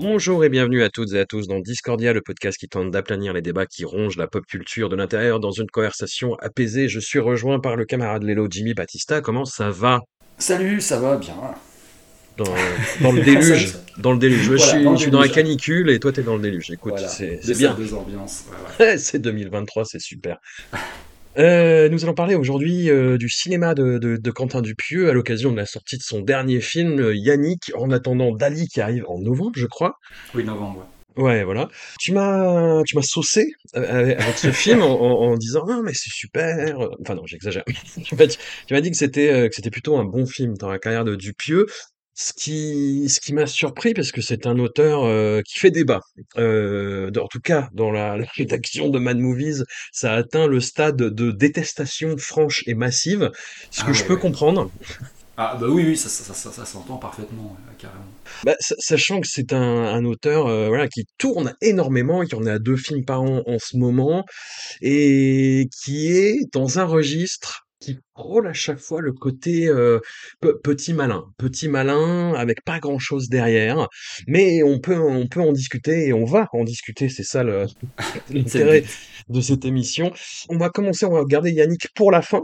Bonjour et bienvenue à toutes et à tous dans Discordia, le podcast qui tente d'aplanir les débats qui rongent la pop culture de l'intérieur dans une conversation apaisée. Je suis rejoint par le camarade Lélo Jimmy Batista. Comment ça va? Salut, ça va bien. dans, dans le déluge Dans le déluge. Je suis, dans le je suis dans la canicule et toi t'es dans le déluge. Écoute, Voilà, c'est bien. deux ambiances. ouais, ouais. c'est 2023, c'est super. Euh, nous allons parler aujourd'hui euh, du cinéma de, de- de Quentin Dupieux à l'occasion de la sortie de son dernier film, euh, Yannick, en attendant Dali qui arrive en novembre, je crois. Oui, novembre. ouais. Voilà. Tu m'as, tu m'as saucé euh, avec ce film en, en- en disant non mais c'est super. Enfin non, j'exagère. tu m'as dit, tu m'as dit que c'était euh, que c'était plutôt un bon film dans la carrière de Dupieux. Ce qui, ce qui m'a surpris parce que c'est un auteur euh, qui fait débat. Euh, en tout cas, dans la, la rédaction de Mad Movies, ça a atteint le stade de détestation franche et massive, ce Ah que je ouais, peux ouais. comprendre. Ah bah oui, oui, ça, ça, ça, ça, s'entend parfaitement, carrément. Bah, sa- sachant que c'est un, un auteur euh, voilà, qui tourne énormément, qui en a deux films par an en ce moment, et qui est dans un registre qui frôle à chaque fois le côté euh, pe- petit malin, petit malin avec pas grand chose derrière, mais on peut on peut en discuter et on va en discuter, c'est ça l'intérêt de cette émission. On va commencer, on va regarder Yannick pour la fin.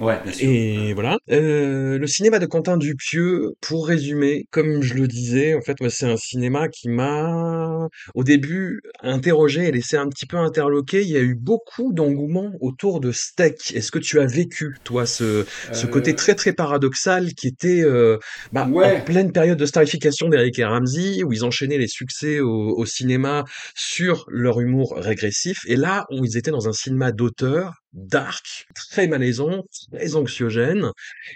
Ouais, bien sûr. Et voilà. Euh, le cinéma de Quentin Dupieux, pour résumer, comme je le disais, en fait, c'est un cinéma qui m'a, au début, interrogé et laissé un petit peu interloqué. Il y a eu beaucoup d'engouement autour de Steak. Est-ce que tu as vécu, toi, ce, ce Euh, côté très, très paradoxal qui était euh, bah, Ouais. en pleine période de starification d'Eric et Ramsey, où ils enchaînaient les succès au, au cinéma sur leur humour régressif. Et là, où ils étaient dans un cinéma d'auteur, dark, très malaisant, très anxiogène.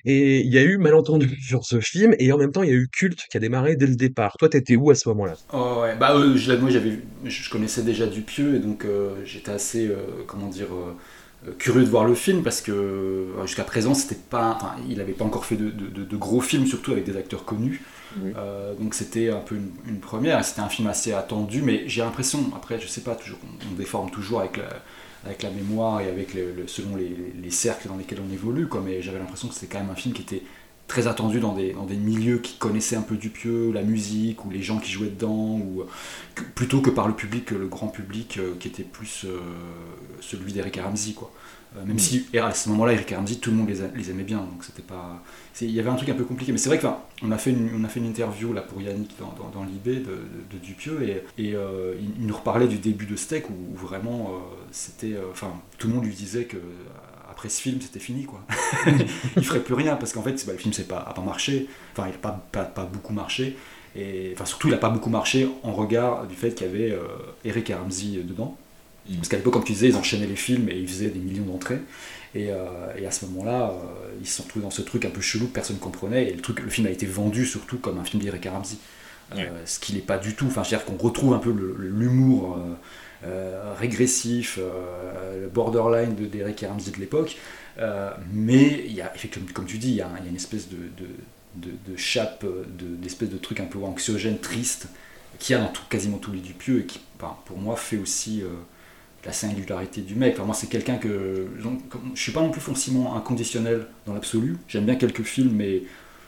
Et il y a eu malentendu sur ce film, et en même temps, il y a eu culte qui a démarré dès le départ. Toi, t'étais où à ce moment-là? Oh, ouais. Bah, euh, je, moi, j'avais, je je connaissais déjà Dupieux, et donc euh, j'étais assez, euh, comment dire, curieux de voir le film, parce que euh, jusqu'à présent, c'était pas, enfin, il n'avait pas encore fait de, de- de- de gros films, surtout avec des acteurs connus. Oui. Euh, donc c'était un peu une, une première, c'était un film assez attendu, mais j'ai l'impression, après, je sais pas, toujours, on, on déforme toujours avec la, avec la mémoire et avec selon les, les cercles dans lesquels on évolue, quoi, mais j'avais l'impression que c'était quand même un film qui était très attendu dans des, dans des milieux qui connaissaient un peu Dupieux, la musique, ou les gens qui jouaient dedans, ou que- plutôt que par le public, le grand public euh, qui était plus euh, celui d'Eric Ramsey, quoi. Euh, même si à ce moment-là, Eric Ramsey, tout le monde les, aimait bien, donc c'était pas. Il y avait un truc un peu compliqué, mais c'est vrai qu'on a fait une, interview là pour Yannick dans, dans, l'IB de, de, Dupieux et, euh, il, nous reparlait du début de Steak où, où vraiment euh, c'était, enfin tout le monde lui disait que après ce film c'était fini quoi. il ferait plus rien parce qu'en fait bah, le film c'est pas, a pas marché, enfin il a pas, beaucoup marché et enfin surtout il a pas beaucoup marché en regard du fait qu'il y avait Eric Ramsey dedans. Parce qu'à l'époque, comme tu disais, ils enchaînaient les films et ils faisaient des millions d'entrées. Et, euh, et à ce moment-là, euh, ils se sont retrouvés dans ce truc un peu chelou que personne ne comprenait. Et le, truc, le film a été vendu surtout comme un film d'Eric Ramsey. Euh, Ouais. ce qui n'est pas du tout. Enfin, c'est-à-dire qu'on retrouve un peu l'humour euh, régressif, le borderline de d'Eric Ramsey de l'époque. Mais il y a, effectivement, comme tu dis, il y a, il y a une espèce de, de, de, de chape, de- d'espèce de truc un peu anxiogène, triste, qu'il y a dans tout- quasiment tous les Dupieux et qui, enfin, pour moi, fait aussi la singularité du mec. Enfin, moi, c'est quelqu'un que. donc, Je suis pas non plus forcément inconditionnel dans l'absolu. J'aime bien quelques films, mais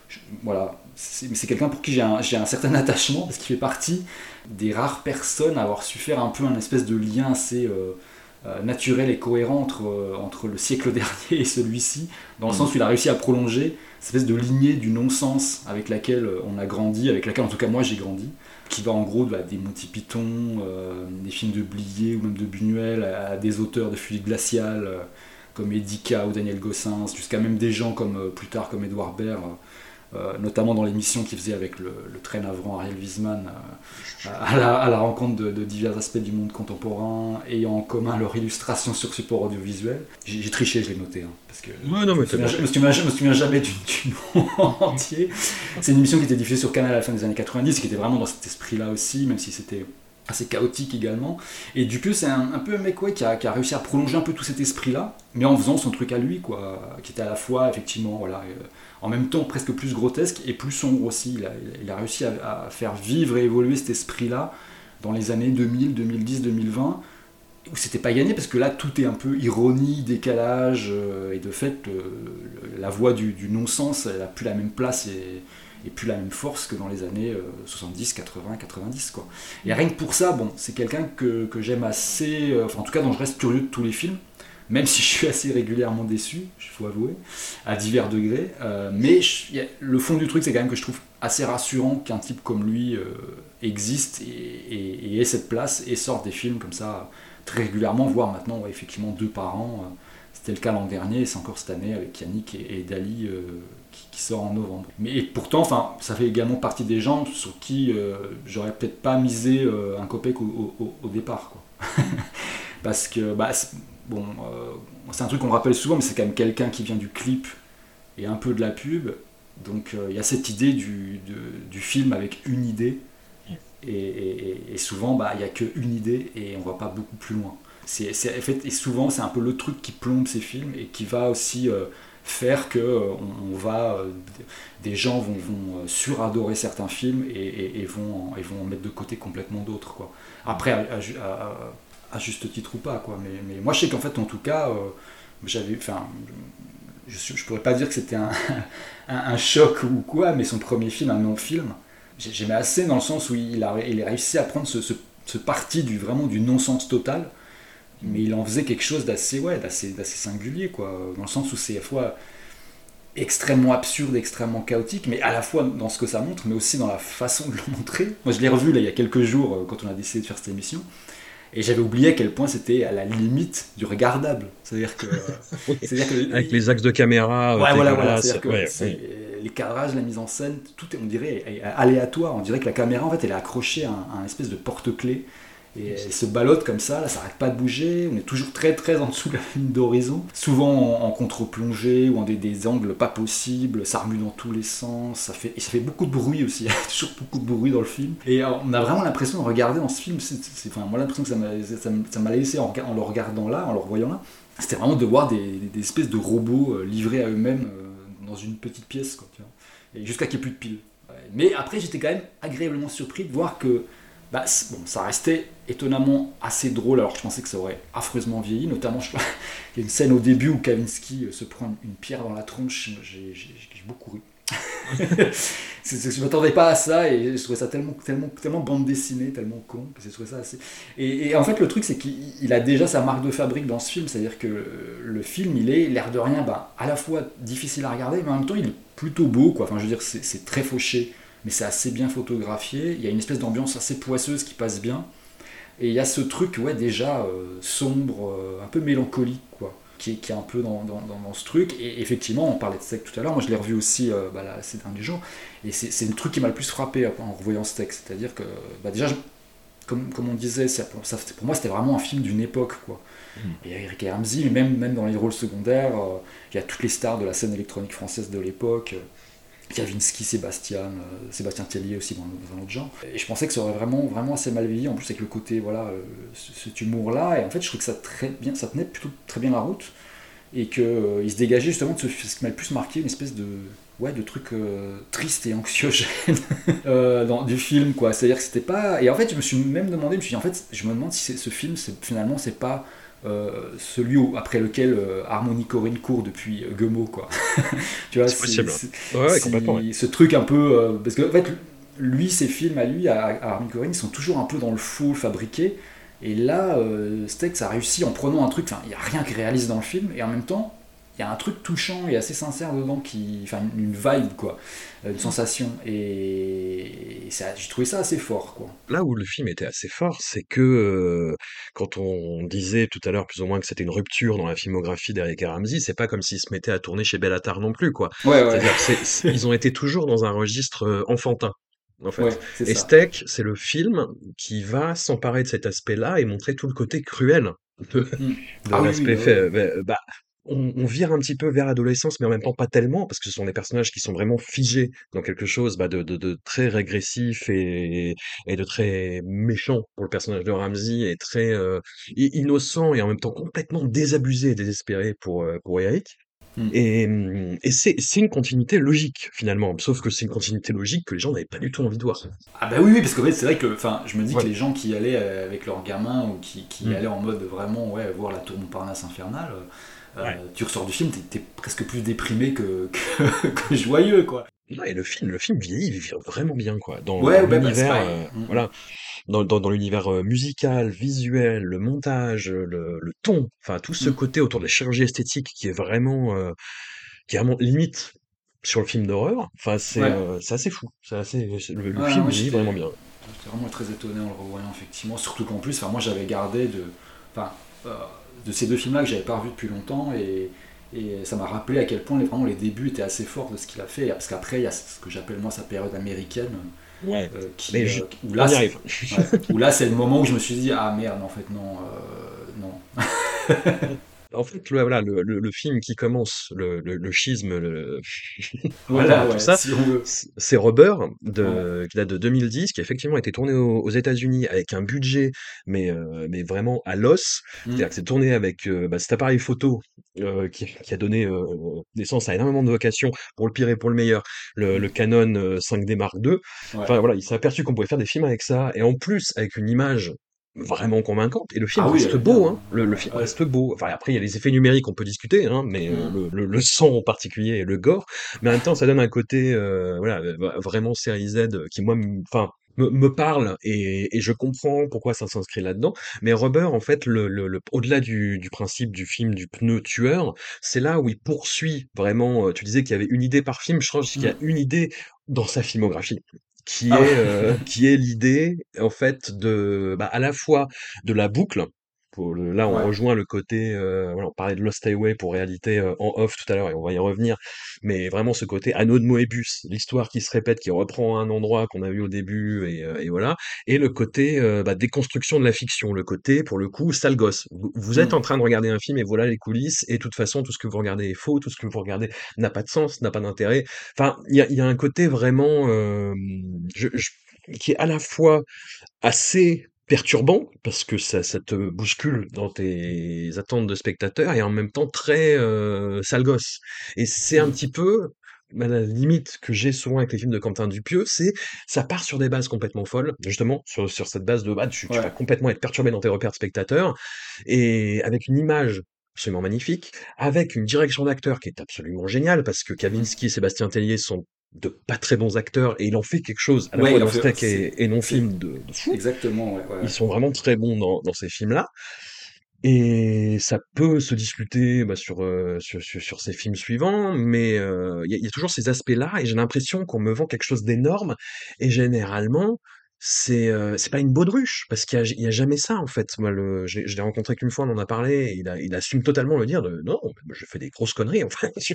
je- voilà. C'est mais c'est quelqu'un pour qui j'ai un, certain attachement, parce qu'il fait partie des rares personnes à avoir su faire un peu un espèce de lien assez. euh, euh, naturel et cohérent entre, euh, entre le siècle dernier et celui-ci, dans le sens où il a réussi à prolonger cette espèce de lignée du non-sens avec laquelle on a grandi, avec laquelle en tout cas moi j'ai grandi, qui va en gros bah, des Monty Python, euh, des films de Blier ou même de Buñuel, à, des auteurs de Fuite glaciale, euh, comme Edika ou Daniel Gossens, jusqu'à même des gens comme plus tard comme Edouard Baird. Euh, notamment dans l'émission qu'il faisait avec le, très navrant Ariel Wiesman, euh, à, la, rencontre de, divers aspects du monde contemporain, ayant en commun leur illustration sur support audiovisuel. J'ai triché, je l'ai noté, hein, parce que ouais, non, mais je, me souviens, me souviens jamais du, nom entier. C'est une émission qui était diffusée sur Canal à la fin des années 90, qui était vraiment dans cet esprit-là aussi, même si c'était assez chaotique également. Et Dupieux, c'est un, peu un mec qui, a, qui, a, réussi à prolonger un peu tout cet esprit-là, mais en faisant son truc à lui, quoi, qui était à la fois, effectivement, voilà, euh, en même temps presque plus grotesque et plus sombre aussi. Il a, réussi à, faire vivre et évoluer cet esprit-là dans les années 2000, 2010, 2020, où c'était pas gagné parce que là tout est un peu ironie, décalage, euh, et de fait la voix du, non-sens, elle a plus la même place et, plus la même force que dans les années 70, 80, 90. Quoi. Et rien que pour ça, bon, c'est quelqu'un que, j'aime assez, euh, enfin en tout cas dont je reste curieux de tous les films même si je suis assez régulièrement déçu, il faut avouer, à divers degrés. Euh, mais le fond du truc, c'est quand même que je trouve assez rassurant qu'un type comme lui euh, existe et, ait cette place et sorte des films comme ça très régulièrement, voire maintenant effectivement deux par an. Euh, c'était le cas l'an dernier et c'est encore cette année avec Yannick et, Dali qui, sort en novembre. Mais pourtant, enfin, ça fait également partie des gens sur qui j'aurais peut-être pas misé un copec au, au départ. Quoi. Parce que bah, bon, euh, c'est un truc qu'on rappelle souvent, mais c'est quand même quelqu'un qui vient du clip et un peu de la pub. Donc euh, il y a cette idée du, du, film avec une idée. Et, souvent, bah, il n'y a qu'une idée et on ne va pas beaucoup plus loin. C'est, fait, et souvent, c'est un peu le truc qui plombe ces films et qui va aussi euh, faire que on, va, des gens vont, vont suradorer certains films et, vont, et vont en mettre de côté complètement d'autres. Quoi. Après, à, à juste titre ou pas quoi. Mais, mais moi je sais qu'en fait en tout cas euh, j'avais enfin je, je pourrais pas dire que c'était un, un, choc ou quoi mais son premier film un non film j'aimais assez dans le sens où il a, il a réussi à prendre ce, ce, parti du vraiment du non-sens total mais il en faisait quelque chose d'assez ouais d'assez singulier quoi. Dans le sens où c'est à la fois extrêmement absurde, extrêmement chaotique, mais à la fois dans ce que ça montre, mais aussi dans la façon de le montrer. Moi, je l'ai revu là, il y a quelques jours euh, quand on a décidé de faire cette émission, et j'avais oublié à quel point c'était à la limite du regardable. C'est-à-dire que, que avec les axes de caméra. Ouais, voilà, voilà. C'est-à-dire que les cadrages, la mise en scène, tout est, on dirait, aléatoire. On dirait que la caméra, en fait, elle est accrochée à un, espèce de porte-clés et elle se ballotte comme ça, là, ça arrête pas de bouger. On est toujours très très en dessous de la ligne d'horizon. Souvent en, contre-plongée ou en des, angles pas possibles. Ça remue dans tous les sens. Ça fait, et ça fait beaucoup de bruit aussi. Il y a toujours beaucoup de bruit dans le film. Et on a vraiment l'impression de regarder dans ce film. Enfin, moi, l'impression que ça m'a, laissé en, le regardant là, en le revoyant là. C'était vraiment de voir des, espèces de robots euh, livrés à eux-mêmes euh, dans une petite pièce. Quoi, Et jusqu'à qu'il n'y ait plus de piles. Mais après, j'étais quand même agréablement surpris de voir que bah, bon, ça restait étonnamment assez drôle, alors je pensais que ça aurait affreusement vieilli, notamment je... il y a une scène au début où Kavinsky euh, se prend une pierre dans la tronche, j'ai beaucoup ri. je ne m'attendais pas à ça et je trouvais ça tellement, tellement, tellement bande dessinée, tellement con que trouvé ça assez. Et, en fait, le truc, c'est qu'il a déjà sa marque de fabrique dans ce film, c'est-à-dire que le film, il est, l'air de rien, bah, à la fois difficile à regarder, mais en même temps, il est plutôt beau, quoi. Enfin, je veux dire, c'est très fauché mais c'est assez bien photographié. Il y a une espèce d'ambiance assez poisseuse qui passe bien. Et il y a ce truc, ouais, déjà euh, sombre, euh, un peu mélancolique, quoi, qui est, qui est un peu dans, dans, dans, ce truc. Et effectivement, on parlait de texte tout à l'heure, moi je l'ai revu aussi euh, bah, là, ces derniers jours, et c'est le truc qui m'a le plus frappé en revoyant ce texte. C'est-à-dire que, bah, déjà, comme, comme, on disait, ça, ça, pour moi c'était vraiment un film d'une époque, quoi. Mmh. Et Eric Ramsey, même, même dans les rôles secondaires, il y a toutes les stars de la scène électronique française de l'époque. Kavinsky, Sébastien, euh, Sébastien Tellier aussi dans, un autre genre. Et je pensais que ça aurait vraiment, vraiment assez mal vieilli, en plus avec le côté, voilà, euh, cet humour-là. Et en fait, je trouve que ça, très bien, ça tenait plutôt très bien la route. Et qu'il euh, se dégageait justement de ce, qui m'a le plus marqué, une espèce de, ouais, de truc triste et anxiogène dans, du film, quoi. C'est-à-dire que c'était pas. Et en fait, je me suis même demandé, je me suis dit, en fait, je me demande si ce film, finalement, c'est pas euh, celui après lequel euh, Harmony Corinne court depuis euh, Guemo quoi. tu vois, c'est possible. Ce truc un peu parce que en fait lui ses films à lui à, Harmony Corinne ils sont toujours un peu dans le faux fabriqué et là Stex a réussi en prenant un truc enfin il y a rien qui réalise dans le film et en même temps il y a un truc touchant et assez sincère dedans, qui, enfin une vibe quoi, une sensation. Et, j'ai trouvé ça assez fort quoi. Là où le film était assez fort, c'est que euh, quand on disait tout à l'heure plus ou moins que c'était une rupture dans la filmographie d'Eric Ramsey, c'est pas comme s'il se mettait à tourner chez Bellatar non plus quoi. Ouais, ouais. C'est-à-dire ils ont été toujours dans un registre euh, enfantin. En fait. et Steak, c'est le film qui va s'emparer de cet aspect-là et montrer tout le côté cruel de, hmm. ah l'aspect fait. Bah, bah on, vire un petit peu vers l'adolescence, mais en même temps pas tellement, parce que ce sont des personnages qui sont vraiment figés dans quelque chose bah, de, très régressif et, de très méchant pour le personnage de Ramsey, et très euh, innocent et en même temps complètement désabusé et désespéré pour, euh, pour Eric. Mmh. Et, mmh, et c'est une continuité logique finalement, sauf que c'est une continuité logique que les gens n'avaient pas du tout envie de voir. Ah bah oui, oui parce qu'en fait c'est vrai que je me dis que les gens qui allaient euh, avec leurs gamins ou qui, qui mmh. allaient en mode vraiment ouais, voir la tour Montparnasse infernale, euh, tu ressors du film, t'es es presque plus déprimé que, que, joyeux, quoi. et le film, le film vieillit, il vit vraiment bien, quoi. Dans bah, l'univers, euh, mm. voilà, dans, dans, dans l'univers euh, musical, visuel, le montage, le, le ton, enfin tout ce mm. côté autour de la chirurgie esthétique qui est vraiment, qui est vraiment limite sur le film d'horreur. Enfin, c'est assez fou. C'est assez, le, film vit vraiment bien. J'étais vraiment très étonné en le revoyant, effectivement. Surtout qu'en plus, moi j'avais gardé de. Enfin, de ces deux films-là que j'avais pas revu depuis longtemps et, et ça m'a rappelé à quel point les, vraiment les débuts étaient assez forts de ce qu'il a fait parce qu'après il y a ce que j'appelle moi sa période américaine ouais. Euh, qui, Mais euh, où là, arrive. où là c'est le moment où je me suis dit ah merde en fait non euh, non En fait, voilà, le, le, film qui commence, le, le, schisme, le... voilà, tout ça, c'est Rubber, de, qui date de 2010, qui a effectivement été tourné aux, États-Unis avec un budget, mais, euh, mais vraiment à l'os. Mmh. C'est-à-dire que c'est tourné avec euh, bah, cet appareil photo euh, qui, qui, a donné naissance à énormément de vocations, pour le pire et pour le meilleur, le. Canon 5D Mark II. Enfin voilà, il s'est aperçu qu'on pouvait faire des films avec ça, et en plus avec une image vraiment convaincante et le film ah reste beau hein. le, film reste beau enfin après il y a les effets numériques on peut discuter hein, mais euh, mmh. le, le, son en particulier et le gore mais en même temps ça donne un côté euh, voilà euh, vraiment série Z qui moi enfin me, parle et, et, je comprends pourquoi ça s'inscrit là-dedans. Mais Rubber, en fait, le, le, au-delà du, du, principe du film du pneu tueur, c'est là où il poursuit vraiment. Tu disais qu'il y avait une idée par film. Je pense qu'il y a mmh. une idée dans sa filmographie qui ah est euh, qui est l'idée en fait de bah, à la fois de la boucle là, on rejoint le côté, euh, voilà, on parlait de Lost Highway pour réalité euh, en off tout à l'heure et on va y revenir, mais vraiment ce côté anneau de Moebius, l'histoire qui se répète, qui reprend un endroit qu'on a vu au début et, euh, et voilà, et le côté bah, déconstruction de la fiction, le côté pour le coup sale gosse. Vous, êtes mmh. en train de regarder un film et voilà les coulisses et de toute façon tout ce que vous regardez est faux, tout ce que vous regardez n'a pas de sens, n'a pas d'intérêt. Enfin, il y a, y a, un côté vraiment je, qui est à la fois assez perturbant parce que ça, ça, te bouscule dans tes attentes de spectateur et en même temps très euh, sale gosse. Et c'est un mmh. petit peu bah, la limite que j'ai souvent avec les films de Quentin Dupieux, c'est ça part sur des bases complètement folles, justement sur, sur cette base de bah, tu, tu vas complètement être perturbé dans tes repères de spectateur et avec une image absolument magnifique, avec une direction d'acteur qui est absolument géniale parce que Kavinsky et Sébastien Tellier sont de pas très bons acteurs et il en fait quelque chose à la fois dans Steak et, non film de, de, fou. Exactement. Ouais, Ils sont vraiment très bons dans, dans ces films-là. Et ça peut se discuter bah, sur, euh, sur, sur, sur, ces films suivants, mais euh, il y, y, a toujours ces aspects-là, et j'ai l'impression qu'on me vend quelque chose d'énorme, et généralement, c'est euh, c'est pas une baudruche parce qu'il y, y a, jamais ça en fait moi le je l'ai rencontré qu'une fois on en a parlé et il, a, il assume totalement le dire de non je fais des grosses conneries en fait je,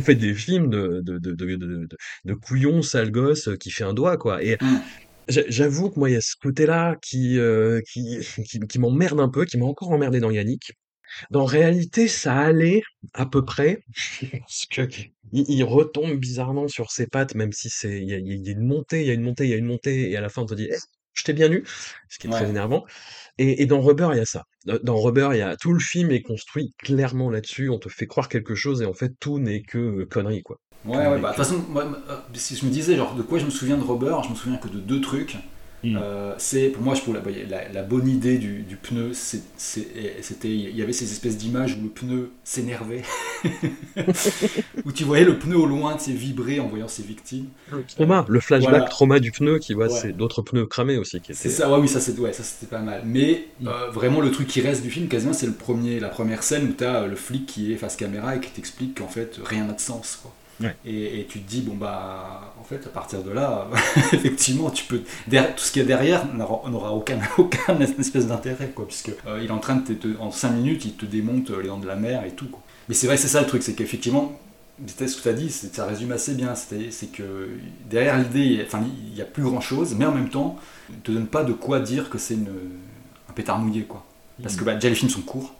fais des films de de de de, de, de couillon sale gosse qui fait un doigt quoi et mmh. J'avoue que moi, il y a ce côté-là qui, euh, qui, qui, qui m'emmerde un peu, qui m'a encore emmerdé dans Yannick. Dans réalité, ça allait à peu près, parce que il, retombe bizarrement sur ses pattes, même si c'est il y a, y a, une montée, il y a une montée, il y a une montée, et à la fin on te dit eh, je t'ai bien eu, ce qui est très énervant. Et, et, dans Rubber, il y a ça. Dans Rubber, il y a tout le film est construit clairement là-dessus. On te fait croire quelque chose et en fait tout n'est que euh, conneries quoi. Ouais, ouais, bah, de toute façon, moi, euh, si je me disais genre de quoi je me souviens de Rubber, je me souviens que de deux trucs. Mm. Euh, c'est pour moi, je trouve la, la, la bonne idée du, du pneu, c'est- c'est- c'était il y avait ces espèces d'images où le pneu s'énervait, où tu voyais le pneu au loin, tu sais, vibrer en voyant ses victimes. Trauma, le flashback Voilà. trauma du pneu qui voit Ouais. c'est d'autres pneus cramés aussi qui C'est étaient. ça, ouais, oui, ça c'est ouais, ça c'était pas mal. Mais euh, vraiment le truc qui reste du film, quasiment, c'est le premier, la première scène où t'as euh, le flic qui est face caméra et qui t'explique qu'en fait rien n'a de sens. Quoi. Ouais. Et, et tu te dis bon bah en fait à partir de là, effectivement tu peux derrière- tout ce qu'il y a derrière n'aura aucun aucun espèce d'intérêt quoi, puisque euh, il est en train de te, en 5 minutes il te démonte euh, les dents de la mer et tout. Quoi. Mais c'est vrai, c'est ça le truc, c'est qu'effectivement c'était ce que tu as dit, ça résume assez bien. C'est que derrière l'idée, enfin, il n'y a plus grand chose, mais en même temps, ne te donne pas de quoi dire que c'est une- un pétard mouillé. Quoi. Parce que bah, déjà, les films sont courts,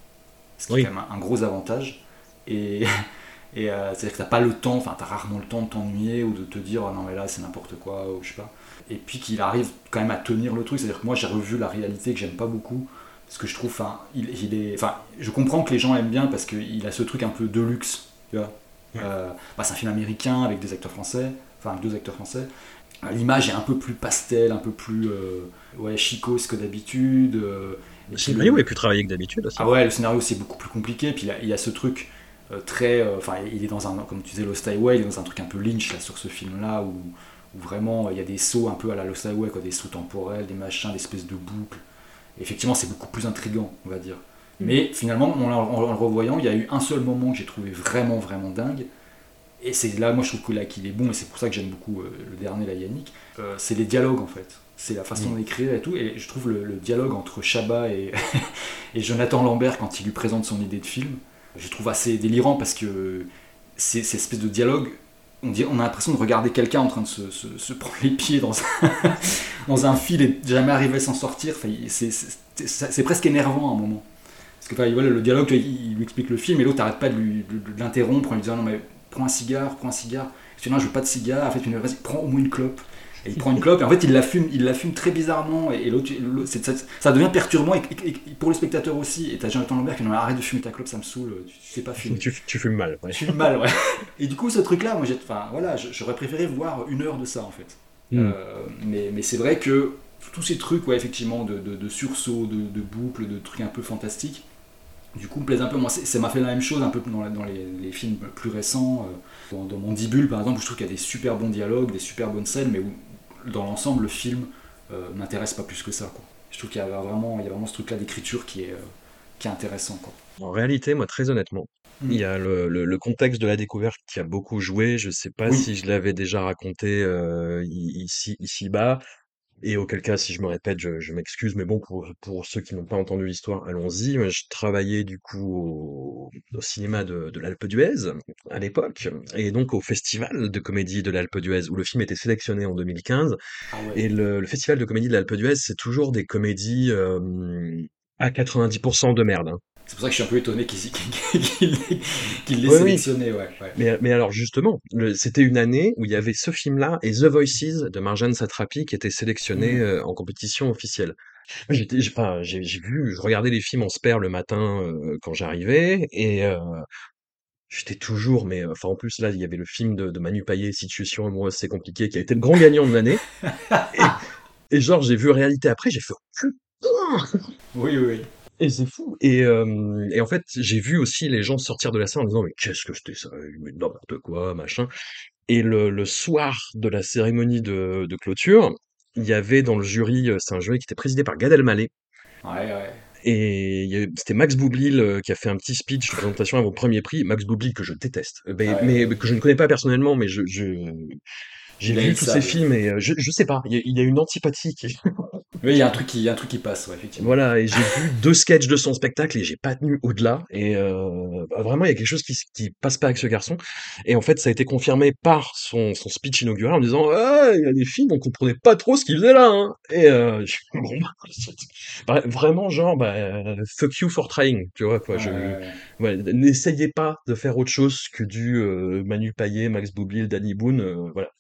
ce qui Oui. est quand même un, un gros avantage. Et, et euh, c'est-à-dire que tu n'as pas le temps, enfin, tu as rarement le temps de t'ennuyer ou de te dire Ah non, mais là, c'est n'importe quoi, ou je sais pas. Et puis qu'il arrive quand même à tenir le truc. C'est-à-dire que moi, j'ai revu la réalité que j'aime pas beaucoup. Parce que je trouve, enfin, il, il est, enfin, je comprends que les gens aiment bien parce qu'il a ce truc un peu de luxe, tu vois. Euh, bah, c'est un film américain avec des acteurs français, enfin avec deux acteurs français. Euh, L'image est un peu plus pastel, un peu plus euh, ouais, chicose que d'habitude. Le scénario est plus travaillé que d'habitude aussi. ah ouais, le scénario c'est beaucoup plus compliqué. Puis il y a- il y, a ce truc très, euh, enfin il est dans un, comme tu disais, Lost Highway, il est dans un truc un peu Lynch là sur ce film-là où, où vraiment il y a des sauts un peu à la Lost Highway, quoi, des sauts temporels, des machins, des espèces de boucles. Et effectivement, c'est beaucoup plus intrigant, on va dire. Mais finalement, en, en- en le revoyant, il y a eu un seul moment que j'ai trouvé vraiment, vraiment dingue. Et c'est là, moi, je trouve que là qu'il est bon, et c'est pour ça que j'aime beaucoup euh, le dernier, la Yannick. euh, c'est les dialogues, en fait. C'est la façon d'écrire et tout. Et je trouve le, le dialogue entre Chabat et, et Jonathan Lambert, quand il lui présente son idée de film, je trouve assez délirant parce que c'est cette espèce de dialogue. On, a l'impression de regarder quelqu'un en train de se, prendre les pieds dans un, dans un fil et jamais arriver à s'en sortir. Enfin, c'est- presque énervant à un moment. Parce que voilà, le dialogue, il, lui explique le film et l'autre n'arrête pas de l'interrompre en lui disant non mais prends un cigare, prends un cigare. Je veux pas de cigare, en fait vas-y prends au moins une clope. Et il prend une clope et en fait il la fume, il la fume très bizarrement et, et l'autre, ça, ça devient perturbant et, et- et pour le spectateur aussi. Et t'as Jonathan Lambert qui dit arrête de fumer ta clope, ça me saoule, tu, tu sais pas fumer. Tu, tu fumes mal. ouais. Je fume mal, ouais. Et du coup, ce truc-là, moi, j'ai, enfin, voilà, j'aurais préféré voir une heure de ça, en fait. Mm. Euh, mais, mais c'est vrai que tous ces trucs, ouais, effectivement, de, de, de sursauts, de, de boucles, de trucs un peu fantastiques, du coup, me plaisent un peu. Moi, ça m'a fait la même chose un peu dans, la- dans les, les films plus récents. euh, dans, dans Mandibule, par exemple, où je trouve qu'il y a des super bons dialogues, des super bonnes scènes, mais où, dans l'ensemble, le film euh, m'intéresse pas plus que ça, quoi. Je trouve qu'il y a vraiment, il y a vraiment ce truc-là d'écriture qui est, euh, qui est intéressant, quoi. En réalité, moi, très honnêtement, Mm. il y a le, le- le contexte de la découverte qui a beaucoup joué. Je sais pas Oui. si je l'avais déjà raconté euh, i- ici, ici-bas. Et auquel cas, si je me répète, je, je m'excuse. Mais bon, pour, pour ceux qui n'ont pas entendu l'histoire, allons-y. Je travaillais du coup au, au cinéma de, de l'Alpe d'Huez à l'époque. Et donc au festival de comédie de l'Alpe d'Huez, où le film était sélectionné en 2015. Ah ouais. Et le, le festival de comédie de l'Alpe d'Huez, c'est toujours des comédies euh, à 90% de merde. hein. C'est pour ça que je suis un peu étonné qu'il qu'il- qu'il l'ait Oui, sélectionné, ouais. ouais. Mais, mais alors justement, c'était une année où il y avait ce film-là et The Voices de Marjane Satrapi qui étaient sélectionnés Mhm. euh, en compétition officielle. J'étais, j'ai, enfin, vu, je regardais les films en spare le matin euh, quand j'arrivais et euh, j'étais toujours, mais enfin en plus là il y avait le film de, de Manu Payet, Situation amoureuse c'est compliqué, qui a été le grand gagnant de l'année. et, et genre j'ai vu réalité après, j'ai fait oh, putain oui, oui. Et c'est fou. Et, euh, et en fait, j'ai vu aussi les gens sortir de la salle en disant mais qu'est-ce que c'était ça? Mais n'importe quoi, machin. Et le, le soir de la cérémonie de, de clôture, il y avait dans le jury, euh, c'est un jury qui était présidé par Gad Elmaleh, Ouais, ouais. et c'était Max Boublil euh, qui a fait un petit speech de présentation à mon premier prix. Max Boublil que je déteste, Euh, mais, Ouais. mais- mais que je ne connais pas personnellement, mais je, je j'ai vu tous salle. ces films et euh, je, je sais pas, il y, y a une antipathie qui, Oui, il y a un truc qui, il y a un truc qui passe, ouais, effectivement. Voilà, et j'ai vu deux sketchs de son spectacle et j'ai pas tenu au-delà. Et euh, bah, vraiment, il y a quelque chose qui, qui passe pas avec ce garçon. Et en fait, ça a été confirmé par son, son speech inaugural en disant Ah, il y a des films, on comprenait pas trop ce qu'il faisait là. Hein. Et euh, je- bon, bah, vraiment, genre, bah, fuck you for trying, tu vois quoi. je, Ouais. N'essayez pas de faire autre chose que du euh, Manu Payet, Max Boublil, Danny Boone, euh, voilà.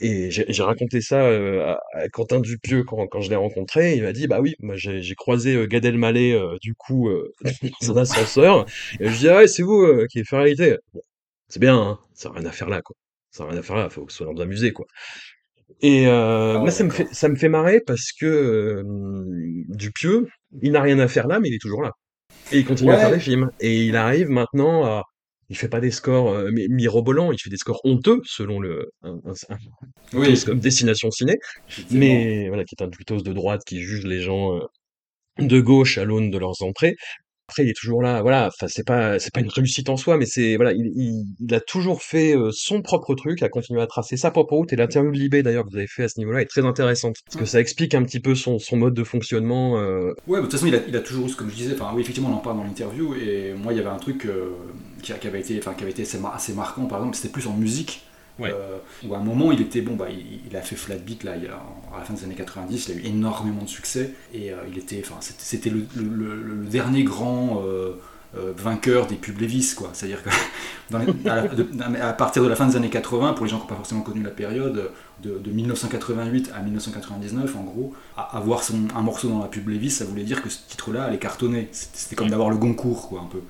Et j'ai raconté ça euh, à, Quentin Dupieux quand, quand je l'ai rencontré. Il m'a dit bah oui, moi j'ai croisé euh, Gad Elmaleh euh, du coup euh, dans un ascenseur. Et je dis ah ouais c'est vous euh, qui fait réalité. Bon, c'est bien, hein, ça n'a rien à faire là quoi. Ça n'a rien à faire là, faut que ce soit dans un musée quoi. Et euh, Ah moi, ça me fait, ça me fait marrer parce que euh, Dupieux, il n'a rien à faire là, mais il est toujours là. Et il continue à faire des films. Et il arrive maintenant à... Il fait pas des scores euh, mi- mirobolants, il fait des scores honteux, selon le un, un, un tweetos oui, comme Destination Ciné, mais voilà, qui est un tweetos de droite qui juge les gens euh, de gauche à l'aune de leurs entrées. Après, il est toujours là, voilà. Enfin, c'est pas, c'est pas une réussite en soi, mais c'est, voilà, il, il, il a toujours fait euh, son propre truc, a continué à tracer sa propre route. Et l'interview de Libé, d'ailleurs, que vous avez fait à ce niveau-là, est très intéressante parce que ça explique un petit peu son, son mode de fonctionnement. euh, Ouais, de toute façon, il a, il a toujours eu, comme je disais, enfin, oui, effectivement, on en parle dans l'interview, et moi, il y avait un truc euh, qui, qui avait été, enfin, qui avait été assez, mar- assez marquant, par exemple, c'était plus en musique. Ouais. Euh, où à un moment, il était, bon, bah, il, il a fait Flat Beat, là, il a- à la fin des années 90, il a eu énormément de succès, et euh, il était, enfin, c'était le, le- le- le dernier grand euh, euh, vainqueur des pubs Levis, quoi. C'est-à-dire que dans les- à, la- de- à partir de la fin des années 80, pour les gens qui n'ont pas forcément connu la période, de, de 1988 à 1999, en gros, avoir son, un morceau dans la pub Levis, ça voulait dire que ce titre-là allait cartonner. C'était c'était comme d'avoir le Goncourt, quoi, un peu.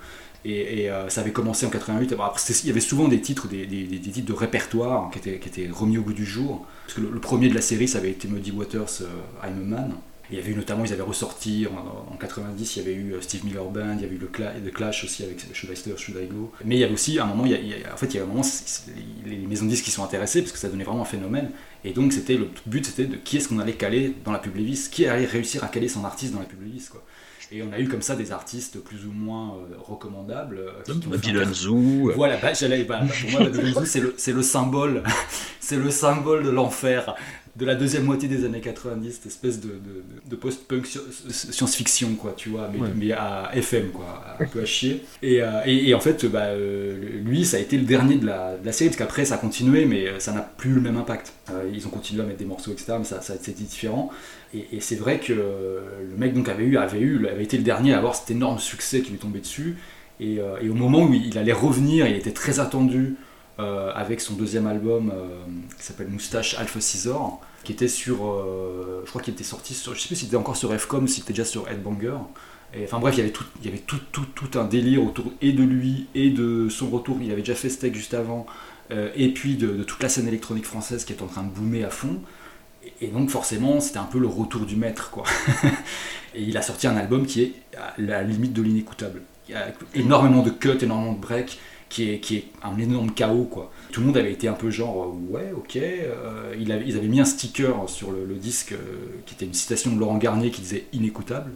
Et, euh, ça avait commencé en 88. Bon, après, c'était- il y avait souvent des titres, des, titres de répertoire qui étaient, remis au goût du jour. Parce que le, premier de la série, ça avait été Muddy Waters, euh, I'm a Man. Il y avait notamment, ils avaient ressorti en, en 90, il y avait eu euh, Steve Miller Band, il y avait eu le The Clash aussi avec Should I Go. Mais il y avait aussi un moment, en fait, il y a un moment, les maisons de disques qui sont intéressées parce que ça donnait vraiment un phénomène. Et donc, c'était le but, c'était de qui est-ce qu'on allait caler dans la pub Levis, qui allait réussir à caler son artiste dans la pub Levis, quoi. Et on a eu comme ça des artistes plus ou moins euh, recommandables. euh, Dylan Zoo. euh, voilà, bah, j'allais, bah, pour moi, Babylon Zoo, c'est le, c'est le symbole, c'est le symbole de l'enfer de la deuxième moitié des années 90, cette espèce de, de, post-punk sci- science-fiction, quoi, tu vois, mais, Ouais. mais à FM, quoi, un peu à chier. Et, euh, et, et en fait, bah, euh, lui, ça a été le dernier de la, de la série, parce qu'après, ça a continué, mais ça n'a plus le même impact. Euh, ils ont continué à mettre des morceaux, etc., mais ça, ça c'était différent. Et, c'est vrai que le mec donc avait eu, avait eu, avait été le dernier à avoir cet énorme succès qui lui tombait dessus. Et, euh, au moment où il allait revenir, il était très attendu euh, avec son deuxième album euh, qui s'appelle Moustache Alpha Scissor, qui était sur, je crois qu'il était sorti sur, je sais plus s'il était encore sur FCOM, s'il était déjà sur Headbanger. Et, enfin bref, il y avait, tout, il y avait tout, tout, tout un délire autour et de lui et de son retour. Il avait déjà fait Steak juste avant, et puis de, de toute la scène électronique française qui est en train de boomer à fond. Et donc forcément, c'était un peu le retour du maître, quoi. et il a sorti un album qui est à la limite de l'inécoutable. Il y a énormément de cuts, énormément de breaks, qui est, qui est un énorme chaos, quoi. Tout le monde avait été un peu genre, euh, ouais, ok. euh, ils avaient mis un sticker sur le, le disque euh, qui était une citation de Laurent Garnier qui disait inécoutable.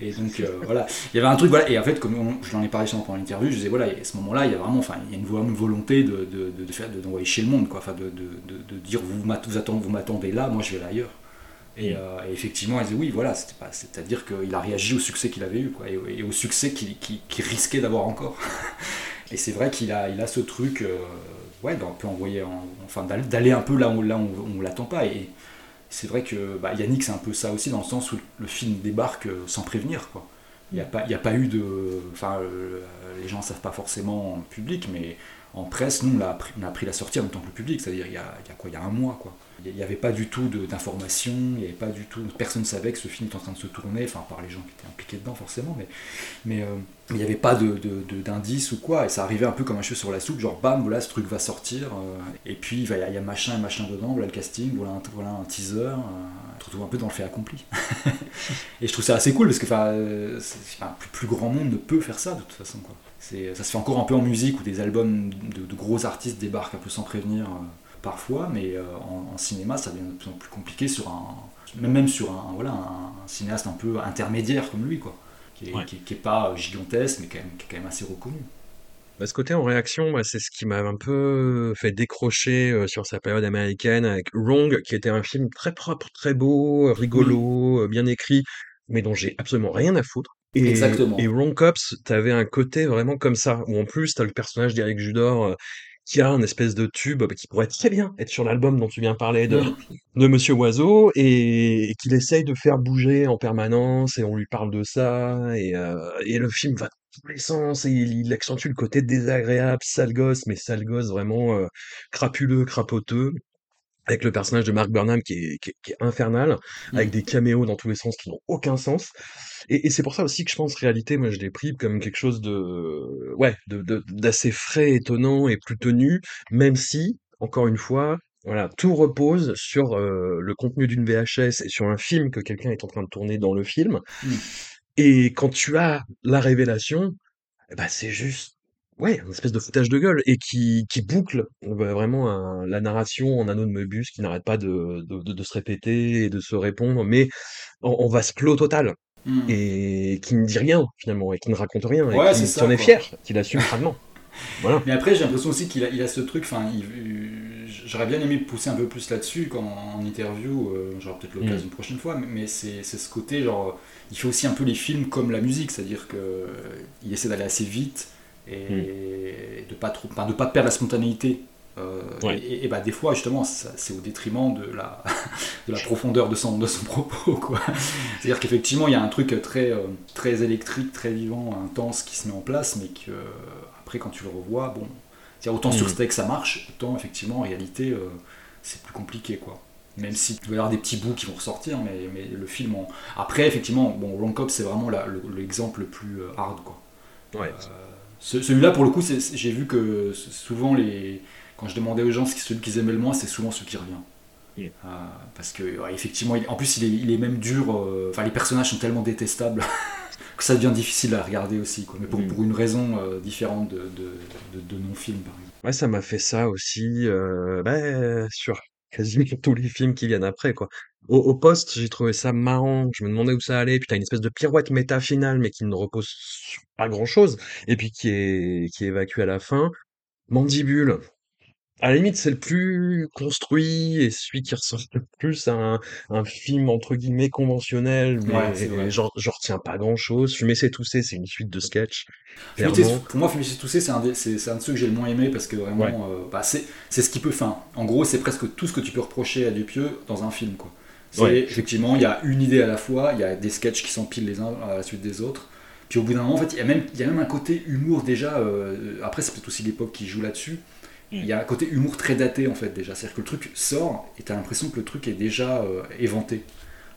Et donc euh, voilà, il y avait un truc, voilà, et en fait, comme on- je l'en ai parlé pendant l'interview, je disais, voilà, à ce moment-là, il y a vraiment, enfin, il y a une, une volonté de, de, d'envoyer chez le monde, quoi, enfin, de, de, dire, vous, m'att- vous, m'attendez là, moi je vais ailleurs. Et, euh, et effectivement, elle disait, oui, voilà, c'est-à-dire qu'il a réagi au succès qu'il avait eu, quoi, et, au- et au succès qu'il, qu'il risquait d'avoir encore. et c'est vrai qu'il a, il a ce truc, euh, ouais, d'un peu envoyer, en- enfin, d'aller, d'aller un peu là où, là où on, on l'attend pas. Et, c'est vrai que bah, Yannick, c'est un peu ça aussi, dans le sens où le film débarque euh, sans prévenir. Quoi. Il n'y a, pas- il y a pas eu de. Enfin, euh, les gens ne savent pas forcément en public, mais en presse, nous, on a, appris, on la sortie en même temps que le public, c'est-à-dire il y a, quoi Il y a un mois, quoi. Il n'y avait pas du tout d'informations, il n'y avait pas du tout. Personne ne savait que ce film était en train de se tourner, enfin, par les gens qui étaient impliqués dedans, forcément, mais, euh, il n'y avait pas de, de- ou quoi, et ça arrivait un peu comme un cheveu sur la soupe, genre bam, voilà, ce truc va sortir, euh, et puis il y, a- machin et machin dedans, voilà le casting, voilà un, un teaser, euh, tu te retrouves un peu dans le fait accompli. et je trouve ça assez cool parce que enfin, plus, plus grand monde ne peut faire ça de toute façon. Quoi. Ça se fait encore un peu en musique où des albums de, de gros artistes débarquent un peu sans prévenir euh, parfois, mais euh, en, en cinéma ça devient de plus en plus compliqué sur un, même, sur un, voilà, un, un cinéaste un peu intermédiaire comme lui, quoi, qui est, Ouais. qui est- qui est pas gigantesque mais quand même, qui est quand même assez reconnu. Bah, ce côté en réaction, moi, c'est ce qui m'a un peu fait décrocher euh, sur sa période américaine avec Wrong, qui était un film très propre, très beau, euh, rigolo, euh, bien écrit, mais dont j'ai absolument rien à foutre. Et, Exactement. et Wrong Cops, t'avais un côté vraiment comme ça, où en plus, t'as le personnage d'Eric Judor euh, qui a un espèce de tube euh, qui pourrait très bien être sur l'album dont tu viens parler de, de Monsieur Oiseau, et, et qu'il essaye de faire bouger en permanence, et on lui parle de ça, et, euh, et le film va dans tous les sens, et il, il accentue le côté désagréable, sale gosse, mais sale gosse vraiment euh, crapuleux, crapoteux, avec le personnage de Mark Burnham qui est, qui est, qui est infernal, avec Mm. des caméos dans tous les sens qui n'ont aucun sens. Et, et c'est pour ça aussi que je pense réalité, moi je l'ai pris comme quelque chose de ouais, de, de- d'assez frais, étonnant et plus tenu, même si, encore une fois, Voilà, tout repose sur euh, le contenu d'une VHS et sur un film que quelqu'un est en train de tourner dans le film. Mm. Et quand tu as la révélation, ben c'est juste, ouais, une espèce de foutage de gueule et qui, qui boucle euh, vraiment un- la narration en anneau de Möbius qui n'arrête pas de, de, de- de se répéter et de se répondre, mais on, on va se clos total Hmm. et qui ne dit rien finalement et qui ne raconte rien et Ouais, qui, c'est qui ça, en est quoi. fier, qu'il assume crânement. Voilà. Mais après, j'ai l'impression aussi qu'il a, il a ce truc, enfin, il- j'aurais bien aimé pousser un peu plus là-dessus quand en interview, euh, j'aurai peut-être l'occasion Mm. une prochaine fois, mais, mais c'est c'est ce côté, genre, il fait aussi un peu les films comme la musique, c'est-à-dire que euh, il essaie d'aller assez vite et de pas trop, enfin, de pas perdre la spontanéité. Euh, Ouais. Et, et bah des fois justement c'est au détriment de la, de la profondeur de son, de son propos quoi. C'est-à-dire qu'effectivement il y a un truc très, euh, très électrique, très vivant, intense qui se met en place, mais que euh, après quand tu le revois, bon, autant sur Mhm. steak ça marche, autant effectivement en réalité euh, c'est plus compliqué quoi. Même si tu vas y avoir des petits bouts qui vont ressortir, mais, mais le film en... Après effectivement, bon, Wrong Cop c'est vraiment le- l'exemple le plus hard quoi. Ouais. Ce- Celui-là, pour le coup, j'ai vu que souvent, les... quand je demandais aux gens celui qu'ils aimaient le moins, c'est souvent celui qui revient. Yeah. Euh, parce que, ouais, effectivement, il- en plus, il est, il est même dur. euh, Enfin, les personnages sont tellement détestables que ça devient difficile à regarder aussi. Quoi. Mais pour, Mm. pour une raison euh, différente de, de, de, de non-film, par exemple. Ouais, ça m'a fait ça aussi, bah, sur quasiment tous les films qui viennent après, quoi. Au, au poste, j'ai trouvé ça marrant, je me demandais où ça allait, puis t'as une espèce de pirouette méta finale, mais qui ne repose sur pas grand-chose, et puis qui est, qui est évacuée à la fin. Mandibule, à la limite, c'est le plus construit, et celui qui ressort le plus à un, un film, entre guillemets, conventionnel, mais Ouais, c'est vrai. genre, je retiens pas grand-chose. Fumer c'est tousser, c'est une suite de Fumer, clairement. pour moi, Fumer, c'est tousser, c'est un, des- c'est c'est un de ceux que j'ai le moins aimé parce que vraiment, Ouais. euh, bah, c'est c'est ce qui peut. Enfin, en gros, c'est presque tout ce que tu peux reprocher à Dupieux dans un film. quoi. C'est Ouais. effectivement, il y a une idée à la fois, il y a des sketchs qui s'empilent les uns à la suite des autres. Puis au bout d'un moment, en fait, il y a même, il y a même un côté humour déjà. euh, après, c'est peut-être aussi l'époque qui joue là-dessus. Il y a un côté humour très daté en fait déjà. C'est-à-dire que le truc sort et t'as l'impression que le truc est déjà euh, éventé.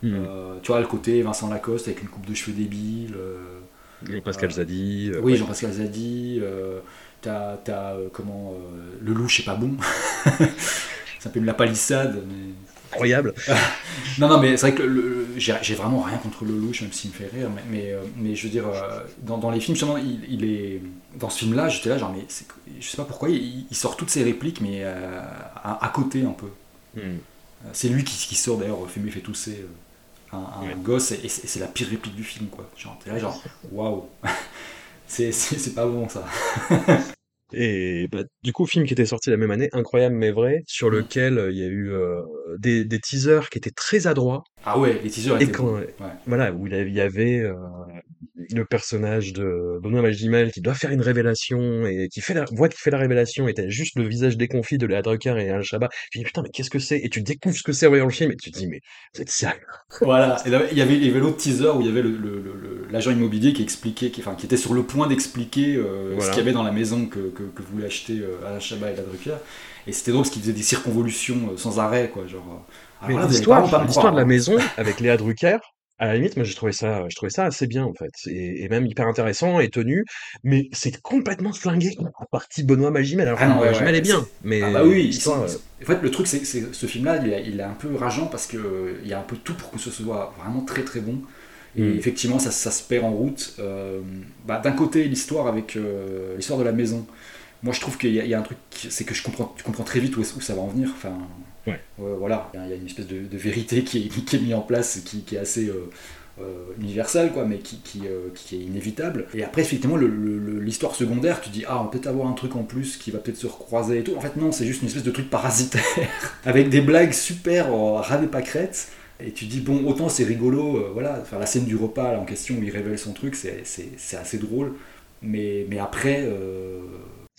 Mm. Euh, tu vois le côté Vincent Lacoste avec une coupe de cheveux débile. euh, Jean-Pascal Zadi, oui, ouais. Jean-Pascal Zadi, t'as, t'as, comment, le louche, c'est pas bon. peu une la palissade, mais... incroyable. Non, non, mais c'est vrai que le- le- j'ai, vraiment rien contre le louche, même s'il me fait rire, mais, mais, euh, mais je veux dire, euh, dans, dans les films, justement, il, il est... Dans ce film-là, j'étais là, genre, mais je sais pas pourquoi, il, il sort toutes ses répliques, mais euh, à, à côté un peu. Mm. C'est lui qui, qui sort d'ailleurs, Fumer fait tousser euh, un, un Ouais. gosse, et, et c'est, la pire réplique du film, quoi. Genre, t'es là, genre, waouh, c'est pas bon ça. Et bah, du coup, film qui était sorti la même année, incroyable mais vrai, sur Mm. lequel euh, il y a eu euh, des, des teasers qui étaient très adroits. Ah ouais, les teasers Et étaient quand, bons. Ouais. voilà, où il y avait, il y avait, euh, le personnage de Benoît Magimel qui doit faire une révélation et qui fait la voit qui fait la révélation et t'as juste le visage déconfit de Léa Drucker et Al Chabat. Tu dis putain mais qu'est-ce que c'est? Et tu découvres ce que c'est en voyant le film et tu te dis mais vous êtes sérieux Voilà, et là, il y avait, avait l'autre teaser où il y avait le- le- le- le- l'agent immobilier qui expliquait, qui, enfin, qui était sur le point d'expliquer euh, ce qu'il y avait dans la maison que, que, que voulaient acheter euh, Alain Chabat et la Drucker. Et c'était drôle parce qu'il faisait des circonvolutions euh, sans arrêt, quoi. Genre, euh, l'histoire, l'histoire de la hein. maison avec Léa Drucker, à la limite, moi j'ai trouvé ça, je trouvais ça assez bien en fait, et, et même hyper intéressant et tenu, mais c'est complètement flingué à partie Benoît Magimel. Alors Ah non, ouais, Magimel ouais, est bien, c'est- mais Ah bah oui, ils l'histoire, sont- euh, en fait le truc c'est que ce film-là il, est- il est un peu rageant parce que euh, il y a un peu tout pour que ce soit vraiment très très bon. Et Mm. effectivement ça, ça se perd en route. Euh, bah, D'un côté l'histoire avec euh, l'histoire de la maison. Moi je trouve qu'il y, a- il y a un truc, c'est que je comprends, tu comprends très vite où, est- où ça va en venir. Enfin, Ouais. euh, voilà, il y a- une espèce de, de vérité qui est, qui est mise en place, qui, qui est assez euh, euh, universelle, quoi, mais qui, qui, qui est inévitable. Et après, effectivement, l'histoire secondaire, tu dis, ah, on va peut-être avoir un truc en plus qui va peut-être se recroiser et tout. En fait, non, c'est juste une espèce de truc parasitaire, avec des blagues super ras des pâquerettes. Et tu dis, bon, autant c'est rigolo, euh, voilà, enfin, la scène du repas là, en question où il révèle son truc, c'est- assez drôle. Mais, mais après, euh,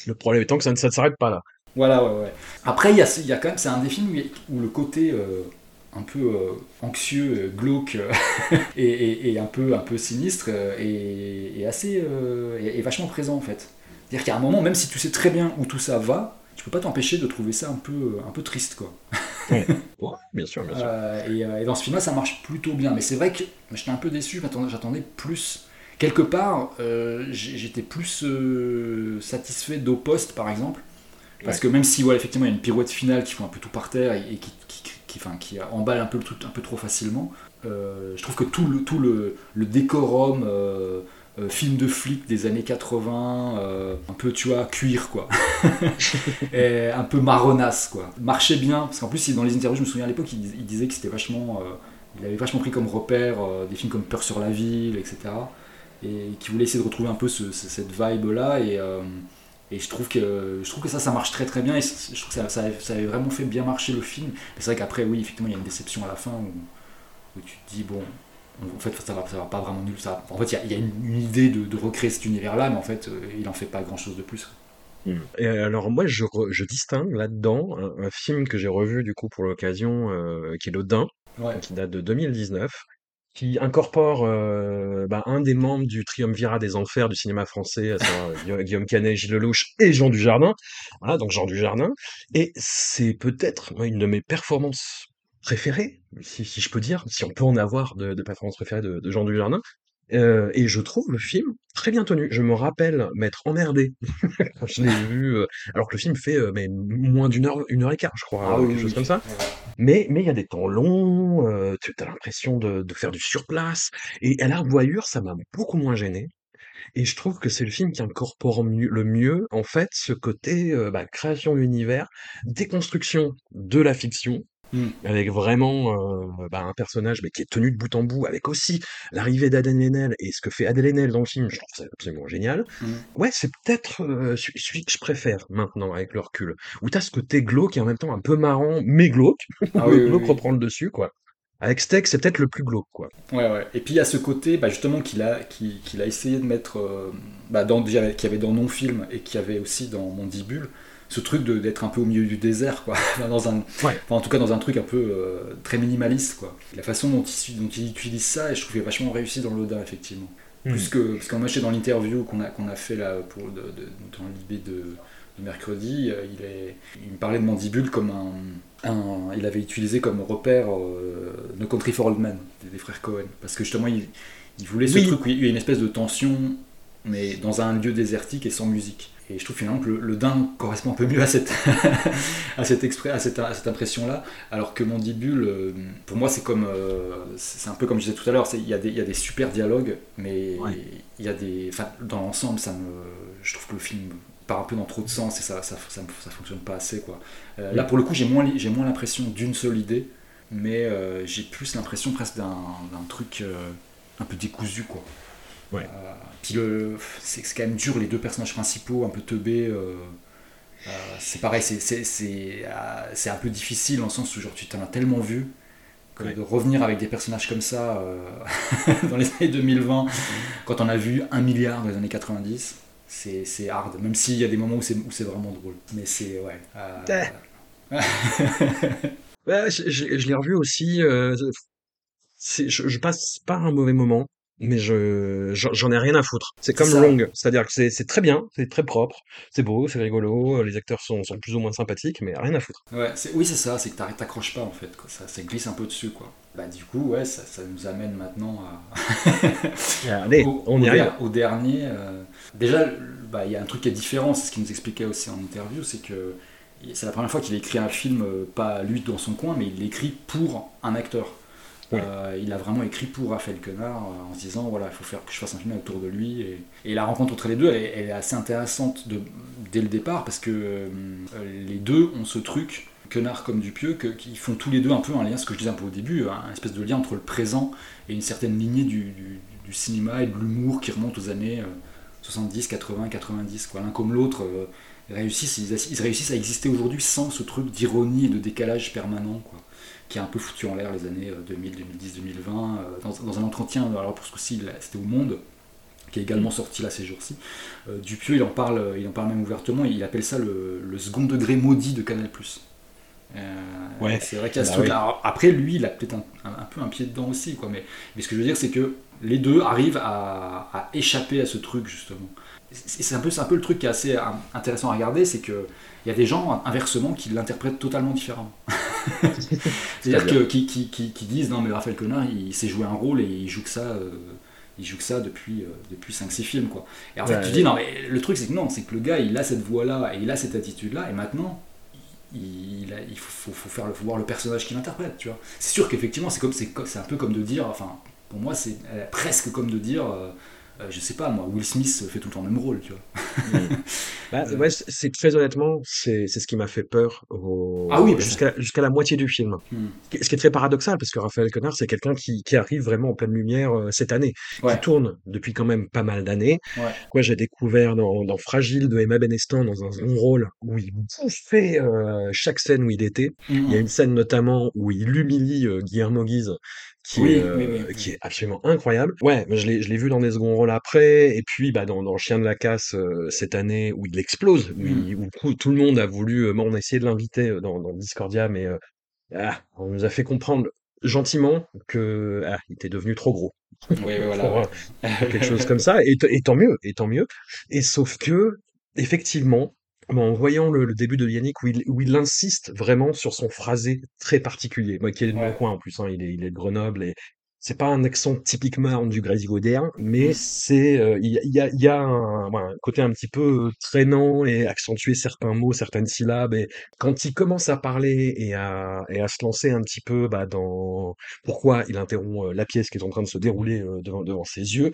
le problème étant que ça ne ça ne s'arrête pas là. Voilà, ouais, ouais. Après, il y a, il y a quand même, c'est un des films où, le côté euh, un peu euh, anxieux, euh, glauque euh, et, et- et un peu, un peu sinistre euh, est, est assez, euh, est, est vachement présent en fait. C'est-à-dire qu'à un moment, même si tu sais très bien où tout ça va, tu peux pas t'empêcher de trouver ça un peu, un peu triste, quoi. Bien sûr, bien sûr. Euh, et, euh, et dans ce film-là, ça marche plutôt bien. Mais c'est vrai que j'étais un peu déçu, j'attendais, plus. Quelque part, euh, j'étais plus euh, satisfait d'Au Poste, par exemple, Parce que même si, ouais, effectivement, il y a une pirouette finale qui font un peu tout par terre et, qui, qui, qui, enfin, qui emballe un peu le truc un peu trop facilement, euh, je trouve que tout le, tout le, le décorum, euh, euh, film de flic des années 80, euh, un peu, tu vois, cuir, quoi. et un peu marronasse, quoi. Marchait bien, parce qu'en plus, dans les interviews, je me souviens à l'époque, il, il disait que c'était vachement. il avait vachement pris comme repère des films comme Peur sur la ville, etc. Et qui voulait essayer de retrouver un peu ce- ce- cette vibe-là. Et. Et je trouve, que, je trouve que ça, ça marche très très bien. Et je trouve que ça, ça, avait, ça avait vraiment fait bien marcher le film. Mais c'est vrai qu'après, oui, effectivement, il y a une déception à la fin où, où tu te dis, bon, en fait, ça va, ça va pas vraiment nul. Ça, en fait, il y a, il y a une, une idée de, de recréer cet univers-là, mais en fait, euh, il en fait pas grand chose de plus. Et alors moi, je, re- je distingue là-dedans un, un film que j'ai revu du coup pour l'occasion, euh, qui est Le Dain, Ouais. qui date de 2019, qui incorpore euh, bah, un des membres du triumvirat des enfers du cinéma français, euh, Guilla- Guillaume Canet, Gilles Lelouch et Jean Dujardin. Voilà, donc Jean Dujardin. Et c'est peut-être une de mes performances préférées, si, je peux dire, si on peut en avoir de, performances préférées de Jean Dujardin. Euh, et je trouve le film très bien tenu. Je me rappelle m'être emmerdé quand je l'ai vu, euh, alors que le film fait euh, mais moins d'une heure, une heure et quart, je crois, Ah euh, oui, quelque chose oui. comme ça. Mais mais il y a des temps longs, tu as l'impression de, de faire du surplace. Et à la revoyure, ça m'a beaucoup moins gêné. Et je trouve que c'est le film qui incorpore mieux- le mieux, en fait, ce côté bah, création d'univers, déconstruction de la fiction, Mm. avec vraiment euh, bah, un personnage mais qui est tenu de bout en bout, avec aussi l'arrivée d'Adèle Haenel et ce que fait Adèle Haenel dans le film, je trouve ça absolument génial. Mm. Ouais, c'est peut-être euh, celui que je préfère maintenant avec le recul, où t'as ce côté glauque et en même temps un peu marrant, mais glauque, Ah le oui, glauque oui. reprend le dessus, quoi. Avec Steak, c'est peut-être le plus glauque, quoi. Ouais, ouais. Et puis il y a ce côté, bah, justement, qu'il a, qu'il, a essayé de mettre, euh, bah, dans, qu'il y avait dans Non-Film et qu'il y avait aussi dans Mandibule, ce truc d'être un peu au milieu du désert, quoi. dans un, Ouais. enfin, en tout cas, dans un truc un peu euh, très minimaliste, quoi. La façon dont il, dont il utilise ça, et je trouve qu'il est vachement réussi dans l'Oda, effectivement. Mm. Plus que, parce qu'en moi, dans l'interview qu'on a, qu'on a fait là, pour, de, de- dans l'IB de, de mercredi, euh, il, est, il me parlait de Mandibule comme un, un- il avait utilisé comme repère euh, No Country for Old Men des, des frères Cohen parce que justement il, il voulait ce Oui. truc où il y a une espèce de tension mais dans un lieu désertique et sans musique et je trouve finalement que le, le din correspond un peu mieux à cette à cette, exprès, à cette, à cette impression là alors que Mandibule euh, pour moi c'est comme euh, c'est un peu comme je disais tout à l'heure il y, a des- y a des super dialogues mais Ouais. il y a des dans l'ensemble ça me je trouve que le film part un peu dans trop de sens et ça ça, ça, ça fonctionne pas assez quoi euh, Là, pour le coup, j'ai moins, j'ai moins l'impression d'une seule idée, mais euh, j'ai plus l'impression presque d'un, d'un truc euh, un peu décousu, quoi. Ouais. Euh, puis le, c'est, c'est quand même dur, les deux personnages principaux, un peu teubés. euh, euh, c'est pareil, c'est, c'est, c'est, euh, c'est un peu difficile dans le sens où genre, tu t'en as tellement vu que Ouais. de revenir avec des personnages comme ça euh, dans les années 2020, quand on a vu un milliard dans les années 90, c'est, c'est hard, même s'il y a des moments où c'est, où c'est vraiment drôle. Mais c'est, ouais. euh, Ouais, je, je- je l'ai revu aussi. euh, c'est- je, je passe pas un mauvais moment, mais je j'en ai rien à foutre. C'est comme ça. Long, c'est-à-dire que c'est très bien, c'est très propre, c'est beau, c'est rigolo, les acteurs sont, sont plus ou moins sympathiques, mais rien à foutre. Ouais, c'est, oui, c'est ça, c'est que t'arrêtes- t'accroches pas en fait, quoi. Ça, ça glisse un peu dessus, quoi. Bah, du coup, ouais, ça, ça nous amène maintenant à. Allez, au, on y arrive. au dernier. euh, Déjà, bah, il y a un truc qui est différent, c'est ce qu'il nous expliquait aussi en interview, c'est que c'est la première fois qu'il écrit un film, euh, pas lui dans son coin, mais il l'écrit pour un acteur. Euh, il a vraiment écrit pour Raphaël Quenard euh, en se disant voilà, il faut faire que je fasse un film autour de lui. Et, la rencontre entre les deux, elle est, assez intéressante dès le départ parce que euh, les deux ont ce truc, Quenard comme Dupieux, que, qui font tous les deux un peu un lien, ce que je disais un peu au début, un espèce de lien entre le présent et une certaine lignée du, cinéma et de l'humour qui remonte aux années euh, 70, 80, 90. quoi. L'un comme l'autre réussissent, ils, ils réussissent à exister aujourd'hui sans ce truc d'ironie et de décalage permanent. Quoi qui a un peu foutu en l'air les années euh, 2000, 2010, 2020. euh, Dans, dans un entretien, alors pour ce coup-ci, c'était au Monde, qui est également sorti là ces jours-ci. euh, Dupieux, il en parle, il en parle même ouvertement. Il appelle ça le, le second degré maudit de Canal+. Euh, Ouais. C'est vrai qu'il y a ce Bah truc-là. Alors, Après, lui, il a peut-être un, un- un peu un pied dedans aussi, quoi. Mais, mais ce que je veux dire, c'est que les deux arrivent à, à échapper à ce truc justement. C'est un peu, c'est un peu le truc qui est assez hein, intéressant à regarder, c'est que il y a des gens inversement qui l'interprètent totalement différemment. C'est-à-dire que qui, qui, qui, qui disent non mais Raphaël Quenard il sait jouer un rôle et il joue que ça, euh, il joue que ça depuis, euh, depuis 5-6 films. Quoi. Et en fait, Ouais. tu dis, non, mais le truc, c'est que non, c'est que le gars, il a cette voix-là et il a cette attitude-là, et maintenant, il, il a- il faut, faut- faut faire le, faut voir le personnage qu'il interprète, tu vois. C'est sûr qu'effectivement, c'est un peu comme de dire, enfin, pour moi, c'est euh, presque comme de dire, euh, euh, je sais pas, moi, Will Smith fait tout le temps le même rôle, tu vois. Bah, Euh. ouais, c'est très honnêtement, c'est c'est ce qui m'a fait peur au- Ah oui, bah, jusqu'à jusqu'à la moitié du film. Hmm. Ce qui est très paradoxal, parce que Raphaël Quenard, c'est quelqu'un qui, qui arrive vraiment en pleine lumière euh, cette année, Ouais. qui tourne depuis quand même pas mal d'années. Ouais. Moi, j'ai découvert dans, dans Fragile de Emma Benestan dans un second rôle où il bouffait euh, chaque scène où il était. Il y a une scène notamment où il humilie Guillermo Guise, qui, Oui, est, euh, oui, oui, oui. qui est absolument incroyable. Ouais, je l'ai, je l'ai vu dans des seconds rôles après, et puis bah, dans, dans Chien de la casse euh, cette année où il explose, où, il- où tout, tout le monde a voulu, euh, moi on a essayé de l'inviter euh, dans, dans Discordia, mais euh, ah, on nous a fait comprendre gentiment que ah, il était devenu trop gros Oui, voilà. euh, quelque chose comme ça, et, et tant mieux, et tant mieux. Et sauf que, effectivement, en voyant le, le début de Yannick, où il, où il insiste vraiment sur son phrasé très particulier, moi qui est de mon Ouais. coin en plus, hein, il, est, il est de Grenoble, et c'est pas un accent typiquement du Grésivaudaire, mais c'est euh, il y, a- y a, il y a un, un côté un petit peu euh, traînant et accentuer certains mots, certaines syllabes, et quand il commence à parler et à, et à se lancer un petit peu bah, dans pourquoi il interrompt euh, la pièce qui est en train de se dérouler euh, devant, devant ses yeux,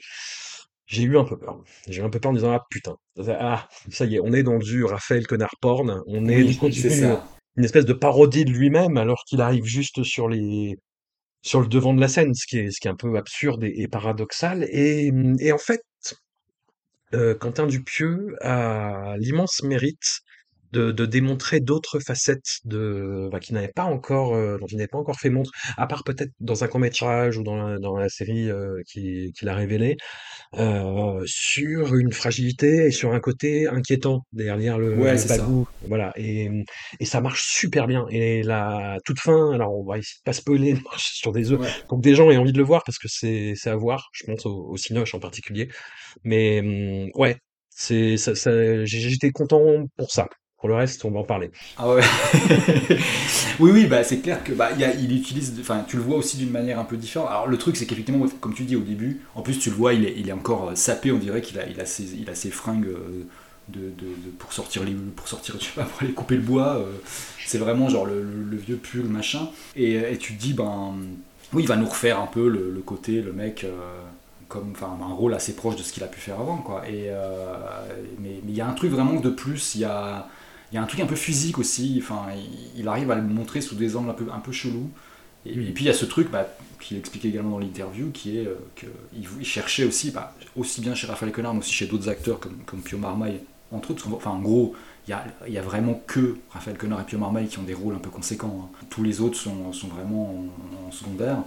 j'ai eu un peu peur. J'ai eu un peu peur en disant, ah putain, ah, ça y est, on est dans du Raphaël Connard porn, on est Oui, une, ça. une espèce de parodie de lui-même alors qu'il arrive juste sur les sur le devant de la scène, ce qui est, ce qui est un peu absurde et, et paradoxal. Et, et en fait, euh, Quentin Dupieux a l'immense mérite de, de démontrer d'autres facettes de bah, qui n'avaient pas encore euh, dont il n'avait pas encore fait montre à part peut-être dans un court métrage ou dans la, dans la série euh, qui qu'il a révélé euh, sur une fragilité et sur un côté inquiétant derrière le, Ouais, le ça. bagou voilà et, et ça marche super bien et la toute fin alors on va essayer de pas spoiler sur des œufs Ouais. pour que des gens aient envie de le voir parce que c'est c'est à voir je pense au, au Cinoche en particulier mais hum, ouais c'est ça, ça- j'étais content pour ça pour le reste on va en parler Ah ouais. oui, oui, bah c'est clair que bah il utilise, enfin tu le vois aussi d'une manière un peu différente. Alors le truc c'est qu'effectivement, comme tu dis au début, en plus tu le vois, il est, encore euh, sapé, on dirait qu'il a, il a ses, il a ses fringues euh, de, de- pour sortir les, pour sortir, je sais pour aller couper le bois. euh, c'est vraiment genre le, vieux pull machin. Et, et tu te dis ben, oui, il va nous refaire un peu le, côté, le mec. comme enfin un rôle assez proche de ce qu'il a pu faire avant quoi et mais il y a un truc vraiment de plus il y a il y a un truc un peu physique aussi, enfin, il, il arrive à le montrer sous des angles un peu, un peu chelous. Et, et puis il y a ce truc bah, qu'il expliquait également dans l'interview, qui est euh, qu'il il cherchait aussi, bah, aussi bien chez Raphaël Quenard, mais aussi chez d'autres acteurs comme, comme Pio Marmaille, entre autres. Enfin, en gros, il y y a vraiment que Raphaël Quenard et Pio Marmaille qui ont des rôles un peu conséquents. hein. Tous les autres sont, sont vraiment en, en secondaire.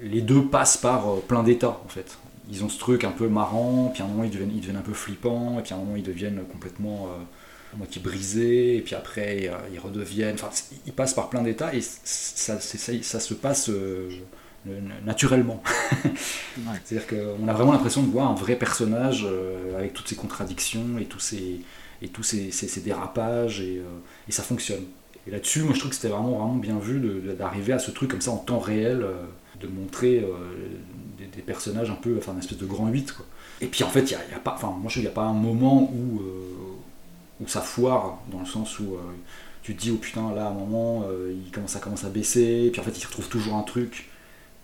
Les deux passent par euh, plein d'états, en fait. Ils ont ce truc un peu marrant, puis à un moment ils deviennent, ils deviennent un peu flippants, et puis à un moment ils deviennent complètement euh, à moitié brisés, et puis après euh, ils redeviennent. Enfin, ils passent par plein d'états et ça, ça, ça se passe euh, naturellement. C'est-à-dire qu'on a vraiment l'impression de voir un vrai personnage euh, avec toutes ses contradictions et tous ses, et tous ses, ses- ses dérapages, et, euh, et ça fonctionne. Et là-dessus, moi je trouve que c'était vraiment, vraiment bien vu d'arriver à ce truc comme ça en temps réel, euh, de montrer euh, des, des personnages un peu, enfin une espèce de grand 8 quoi. Et puis en fait, il y a, il y a pas, enfin moi je trouve qu'il n'y a pas un moment où, euh, où ça foire, dans le sens où euh, tu te dis oh putain là à un moment euh, il commence à commence à baisser, et puis en fait il retrouve toujours un truc.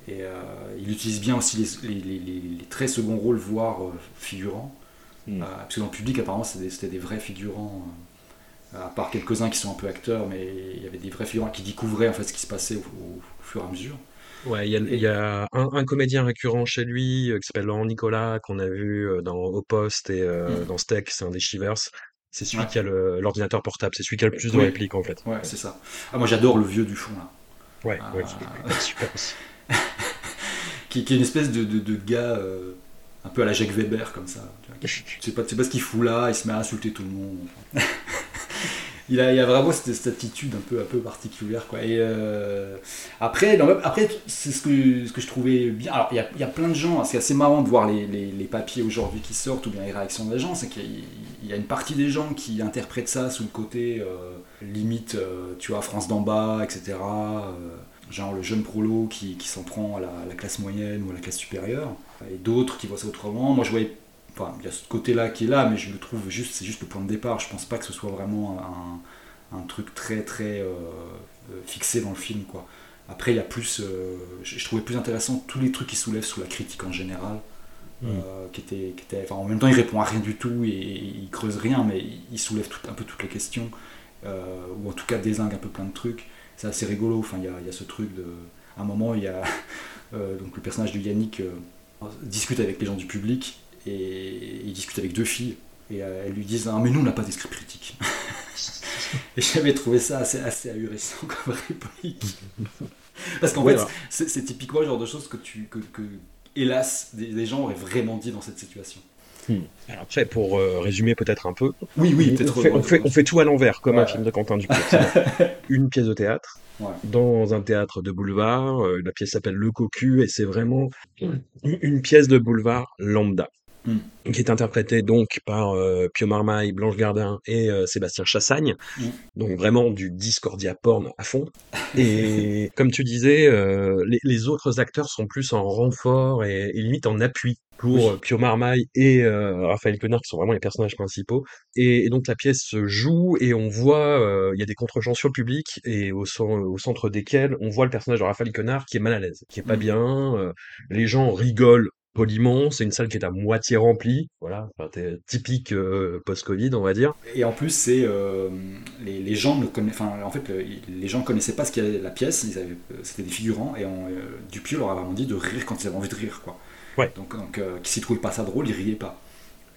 Et euh, il utilise bien aussi les, les, les- les- les très second rôles, voire figurants. Mm. Euh, parce que dans le public, apparemment, c'était des, vrais figurants. à part quelques-uns qui sont un peu acteurs, mais il y avait des vrais figurants qui découvraient en fait ce qui se passait au, au- au fur et à mesure. Ouais, il y a, il y a un, un comédien récurrent chez lui euh, qui s'appelle Laurent Nicolas, qu'on a vu dans Au Poste et euh, Mm. dans Steak, c'est un des Shivers. C'est celui Ouais. qui a le- l'ordinateur portable, c'est celui qui a le plus de Oui. répliques en fait. Ouais, c'est ça. Ah, moi j'adore le vieux du fond là. Ouais, Ah. ouais, super aussi. Qui, qui est une espèce de, de- de gars euh, un peu à la Jacques Weber comme ça. tu sais pas, tu sais pas ce qu'il fout là, il se met à insulter tout le monde. Il, a, il a vraiment cette, attitude un peu, un peu particulière. Quoi. Et euh, après, après c'est ce que, ce que je trouvais bien. Alors il y a, il y a plein de gens, c'est assez marrant de voir les, les- papiers aujourd'hui qui sortent ou bien les réactions des gens. C'est qu'il y a- une partie des gens qui interprètent ça sous le côté euh, limite, euh, tu vois, France d'en bas, etc. genre le jeune prolo qui, qui s'en prend à la, la classe moyenne ou à la classe supérieure, et d'autres qui voient ça autrement. Moi je voyais, enfin il y a ce côté-là qui est là, mais je le trouve juste, c'est juste le point de départ. Je pense pas que ce soit vraiment un, un truc très très euh, euh, fixé dans le film quoi. Après il y a plus, euh, je, je trouvais plus intéressant tous les trucs qui soulèvent sous la critique en général. Mm. euh, qui était, qui était, enfin, en même temps il répond à rien du tout et, il creuse rien mais il, soulève tout, un peu toutes les questions ou en tout cas désingue un peu plein de trucs c'est assez rigolo enfin il y a, il y a ce truc de à un moment il y a donc le personnage de Yannick discute avec les gens du public et il discute avec deux filles et euh, elles lui disent ah mais nous on n'a pas d'esprit critique et j'avais trouvé ça assez, assez ahurissant comme réplique parce qu'en Ouais, fait c'est c'est typiquement le genre de choses que tu que, que hélas des, des gens auraient vraiment dit dans cette situation Alors après, pour euh, résumer peut-être un peu, oui oui on, fait, on, fait, on fait tout à l'envers, comme un film de Quentin Dupieux. Une pièce de théâtre, Ouais. dans un théâtre de boulevard. euh, la pièce s'appelle Le Cocu et c'est vraiment une, une pièce de boulevard lambda. Qui est interprétée donc par euh, Pio Marmaille, Blanche Gardin et euh, Sébastien Chassagne. Mm. Donc vraiment du discordia porn à fond. Et comme tu disais, euh, les, les autres acteurs sont plus en renfort et, et limite en appui pour Oui. euh, Pio Marmaille et euh, Raphaël Quenard qui sont vraiment les personnages principaux. Et, et donc la pièce se joue et on voit, euh, il y a des contre-champs sur le public et au, au centre desquels on voit le personnage de Raphaël Quenard qui est mal à l'aise, qui est pas Mm. bien. euh, les gens rigolent poliment, c'est une salle qui est à moitié remplie, voilà, enfin, typique euh, post-Covid on va dire. Et en plus, c'est euh, les, les gens ne connaissaient, enfin, en fait, le- les gens connaissaient pas ce qu'il y avait la pièce. Ils avaient, euh, c'était des figurants et on, euh, Dupieux leur a vraiment dit de rire quand ils avaient envie de rire, quoi. Ouais. Donc, donc s'ils trouvaient pas ça drôle, ils riaient pas.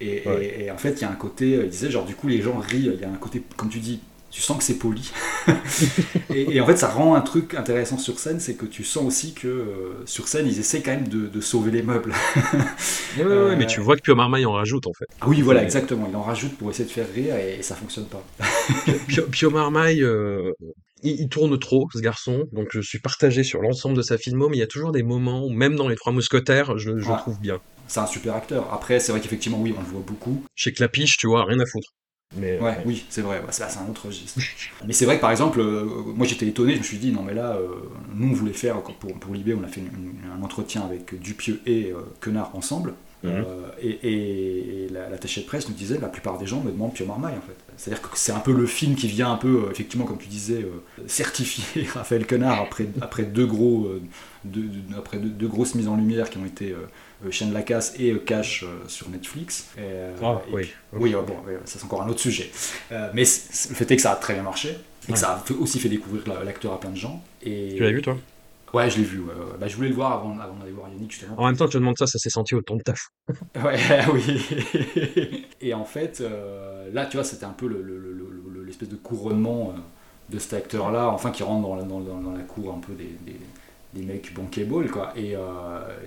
Et, et- Ouais. et en fait, il y a un côté, il disait genre du coup les gens rient. Il y a un côté, comme tu dis, tu sens que c'est poli. et, et en fait, ça rend un truc intéressant sur scène, c'est que tu sens aussi que euh, sur scène, ils essaient quand même de, de sauver les meubles. Ouais, ouais, Euh, mais tu vois que Pio Marmaille en rajoute en fait. Ah oui, voilà, exactement. Il en rajoute pour essayer de faire rire et, ça fonctionne pas. Pio, Pio Marmaille, euh, il, il tourne trop, ce garçon, donc je suis partagé sur l'ensemble de sa filmo, mais il y a toujours des moments où, même dans Les Trois Mousquetaires, je, je Ouais. trouve bien. C'est un super acteur. Après, c'est vrai qu'effectivement, oui, on le voit beaucoup. Chez Clapiche, tu vois, rien à foutre. Mais, Ouais, oui, c'est vrai, ouais, c'est c'est un autre registre. mais c'est vrai que par exemple, euh, moi j'étais étonné, je me suis dit, non mais là, euh, nous on voulait faire, pour, pour Libé, on a fait une- une- un entretien avec Dupieux et euh, Quenard ensemble, Mhm. Euh, et, et la- l'attaché de presse nous disait, la plupart des gens me demandent Pio Marmaille en fait. C'est-à-dire que c'est un peu le film qui vient un peu, euh, effectivement, comme tu disais, euh, certifier Raphaël Quenard après, après, deux, gros, euh, deux, deux- après deux, deux grosses mises en lumière qui ont été Chaîne de la Casse et euh, Cash euh, sur Netflix. Et, Ah, et oui. oui, bon, ça c'est encore un autre sujet. Mais le fait est que ça a très bien marché et que ça a aussi fait découvrir la- l'acteur à plein de gens. Et... Tu l'as vu, toi? Ouais, je l'ai vu. ouais, ouais. Bah, je voulais le voir avant, avant d'aller voir Yannick justement. En même temps, tu te demandes ça, ça s'est senti au ton de taf. Ouais, oui. et en fait, euh, là, tu vois, c'était un peu le- le- le- le- le- l'espèce de couronnement euh, de cet acteur-là, enfin, qui rentre dans la, dans, dans- dans la cour un peu des, des, des mecs bankable, quoi. Et, euh,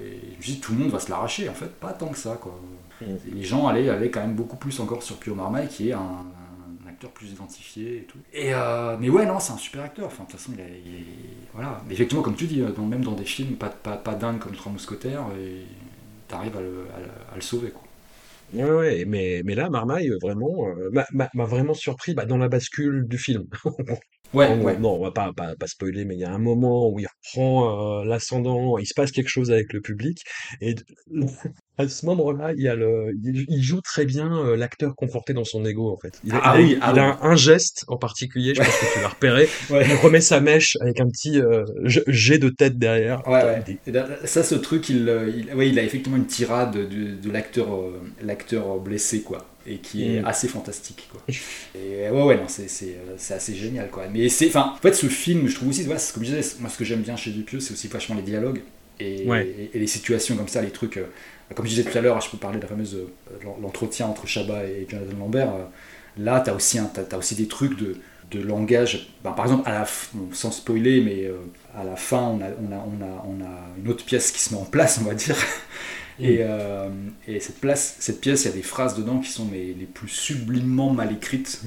et je me suis dit, tout le monde va se l'arracher. En fait, pas tant que ça, quoi. Mm. Les gens allaient, allaient quand même beaucoup plus encore sur Pio Marmaille, qui est un, un acteur plus identifié et tout. Et, euh, mais ouais, non, c'est un super acteur. Enfin, de toute façon, il, a- il est- voilà. Mais effectivement, comme tu dis, euh, dans- même dans des films pas, pas, pas dingues comme Trois Mousquetaires, et t'arrives à le, à le- à le sauver, quoi. Ouais, ouais, mais, mais là, Marmaille, vraiment, euh, m'a vraiment surpris bah, dans la bascule du film. Ouais, ouais. Non, on va pas, pas, pas spoiler, mais il y a un moment où il reprend euh, l'ascendant, il se passe quelque chose avec le public, et à ce moment-là, il, y a le, il, il joue très bien euh, l'acteur conforté dans son ego, en fait. Il, a- Ah il a- oui, il ah a oui. un, un geste en particulier, je pense que tu l'as repéré, Ouais. il remet sa mèche avec un petit euh, jet- de tête derrière. Ouais, ouais. Ça, ce truc, il, euh, il, ouais, il a effectivement une tirade de, de l'acteur, euh, l'acteur blessé, quoi, et qui est Mm. assez fantastique, quoi. Et ouais, ouais, non, c'est, c'est, c'est assez génial, quoi. Mais c'est, enfin, en fait, ce film, je trouve aussi, voilà, c'est comme je disais, moi, ce que j'aime bien chez Dupieux, c'est aussi vachement les dialogues et, Ouais. et, et les situations comme ça, les trucs. Comme je disais tout à l'heure, je peux parler de la fameuse euh, l'entretien entre Chabat et Jonathan Lambert. euh, là, aussi, un, t'as, t'as aussi des trucs de, de langage. Ben, par exemple, à la, f- bon, sans spoiler, mais euh, à la fin, on a, on, a, on, a, on a une autre pièce qui se met en place, on va dire. Et, euh, et cette, place, cette pièce, il y a des phrases dedans qui sont les plus sublimement mal écrites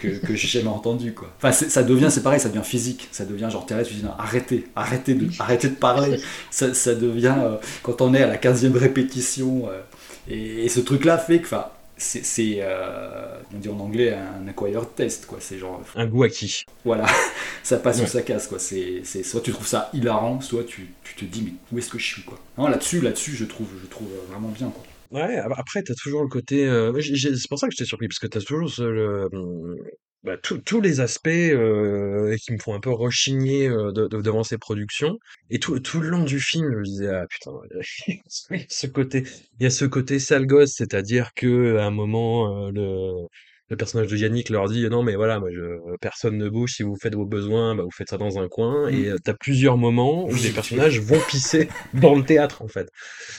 que, que j'ai jamais entendues. Quoi. Enfin, ça devient, c'est pareil, ça devient physique. Ça devient genre, t'es là, tu dis non, arrêtez, arrêtez de, arrêtez de parler. Ça, ça devient, euh, quand on est à la 15e répétition, euh, et, et ce truc-là fait que, enfin, c'est, euh, on dit en anglais un acquired test, quoi. C'est genre, Un goût acquis. voilà, ça passe Ouais. ou ça casse, quoi. C'est, c'est soit tu trouves ça hilarant, soit tu, tu te dis mais où est-ce que je suis, quoi. Non, là-dessus, là-dessus, je trouve, je trouve vraiment bien, quoi. Ouais, ap- après, t'as toujours le côté. euh, c'est pour ça que j'étais surpris, parce que t'as toujours ce, le, hum, bah, tous tous les aspects euh, qui me font un peu rechigner euh, de- de- devant ces productions. Et tout, tout le long du film, je me disais, ah putain, ce côté, il y a ce côté sale gosse, c'est-à-dire que à un moment, euh, le, personnage de Yannick leur dit, non mais voilà, moi, je, personne ne bouge, si vous faites vos besoins, bah, vous faites ça dans un coin. Et euh, t'as plusieurs moments où les personnages vont pisser dans le théâtre, en fait.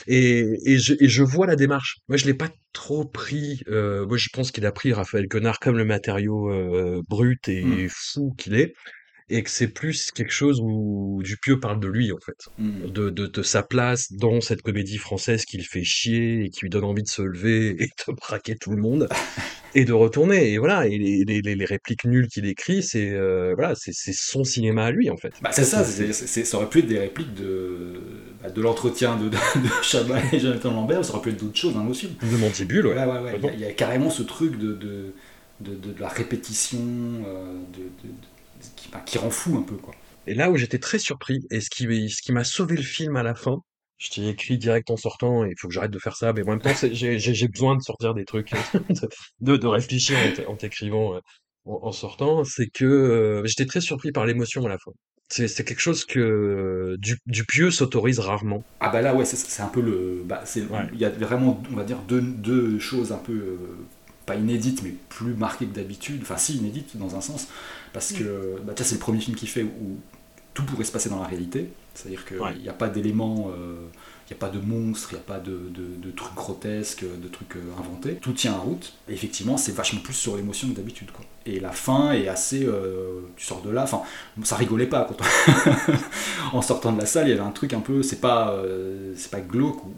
Et, et, je, et je vois la démarche. Moi, je l'ai pas trop pris. euh, moi, je pense qu'il a pris Raphaël Quenard comme le matériau euh, brut et Mm. fou qu'il est, et que c'est plus quelque chose où Dupieux parle de lui, en fait, Mm. de, de, de sa place dans cette comédie française qui le fait chier et qui lui donne envie de se lever et de braquer tout le monde et de retourner. Et voilà, et les, les, les- les répliques nulles qu'il écrit, c'est euh, voilà, c'est son cinéma à lui, en fait. Bah, c'est ça, ça aurait pu être des répliques de, bah, de l'entretien de, de, de Chabat et Jonathan Lambert, ça aurait pu être d'autres choses nos films. de Mandibule, ouais. Ouais, ouais, ouais. Il y, a- il y a carrément ce truc de, de, de, la répétition euh, qui, bah, qui rend fou un peu, quoi. Et là où j'étais très surpris, et ce qui, ce qui m'a sauvé le film à la fin, je t'ai écrit direct en sortant, et il faut que j'arrête de faire ça, mais en même temps, c'est- j'ai j'ai- j'ai besoin de sortir des trucs, de, de, de réfléchir en t- en t'écrivant euh, en, en sortant, c'est que euh, j'étais très surpris par l'émotion à la fin. C'est c'est quelque chose que euh, du, Dupieux s'autorise rarement. Ah bah là, ouais, c'est, c'est un peu le... Bah, c'est, Ouais. Il y a vraiment, on va dire, deux, deux choses un peu... euh, pas inédites, mais plus marquées que d'habitude. Enfin, si, inédites dans un sens. Parce que bah, tiens, c'est le premier film qu'il fait où tout pourrait se passer dans la réalité. C'est-à-dire qu'il Ouais. n'y a pas d'éléments... euh, il n'y a pas de monstres, il n'y a pas de, de- de trucs grotesques, de trucs euh, inventés. Tout tient en route. Et effectivement, c'est vachement plus sur l'émotion que d'habitude. quoi. Et la fin est assez... euh, tu sors de là... Enfin, ça rigolait pas. Quand on- en sortant de la salle, il y avait un truc un peu... C'est pas, euh, c'est pas glauque. Ou...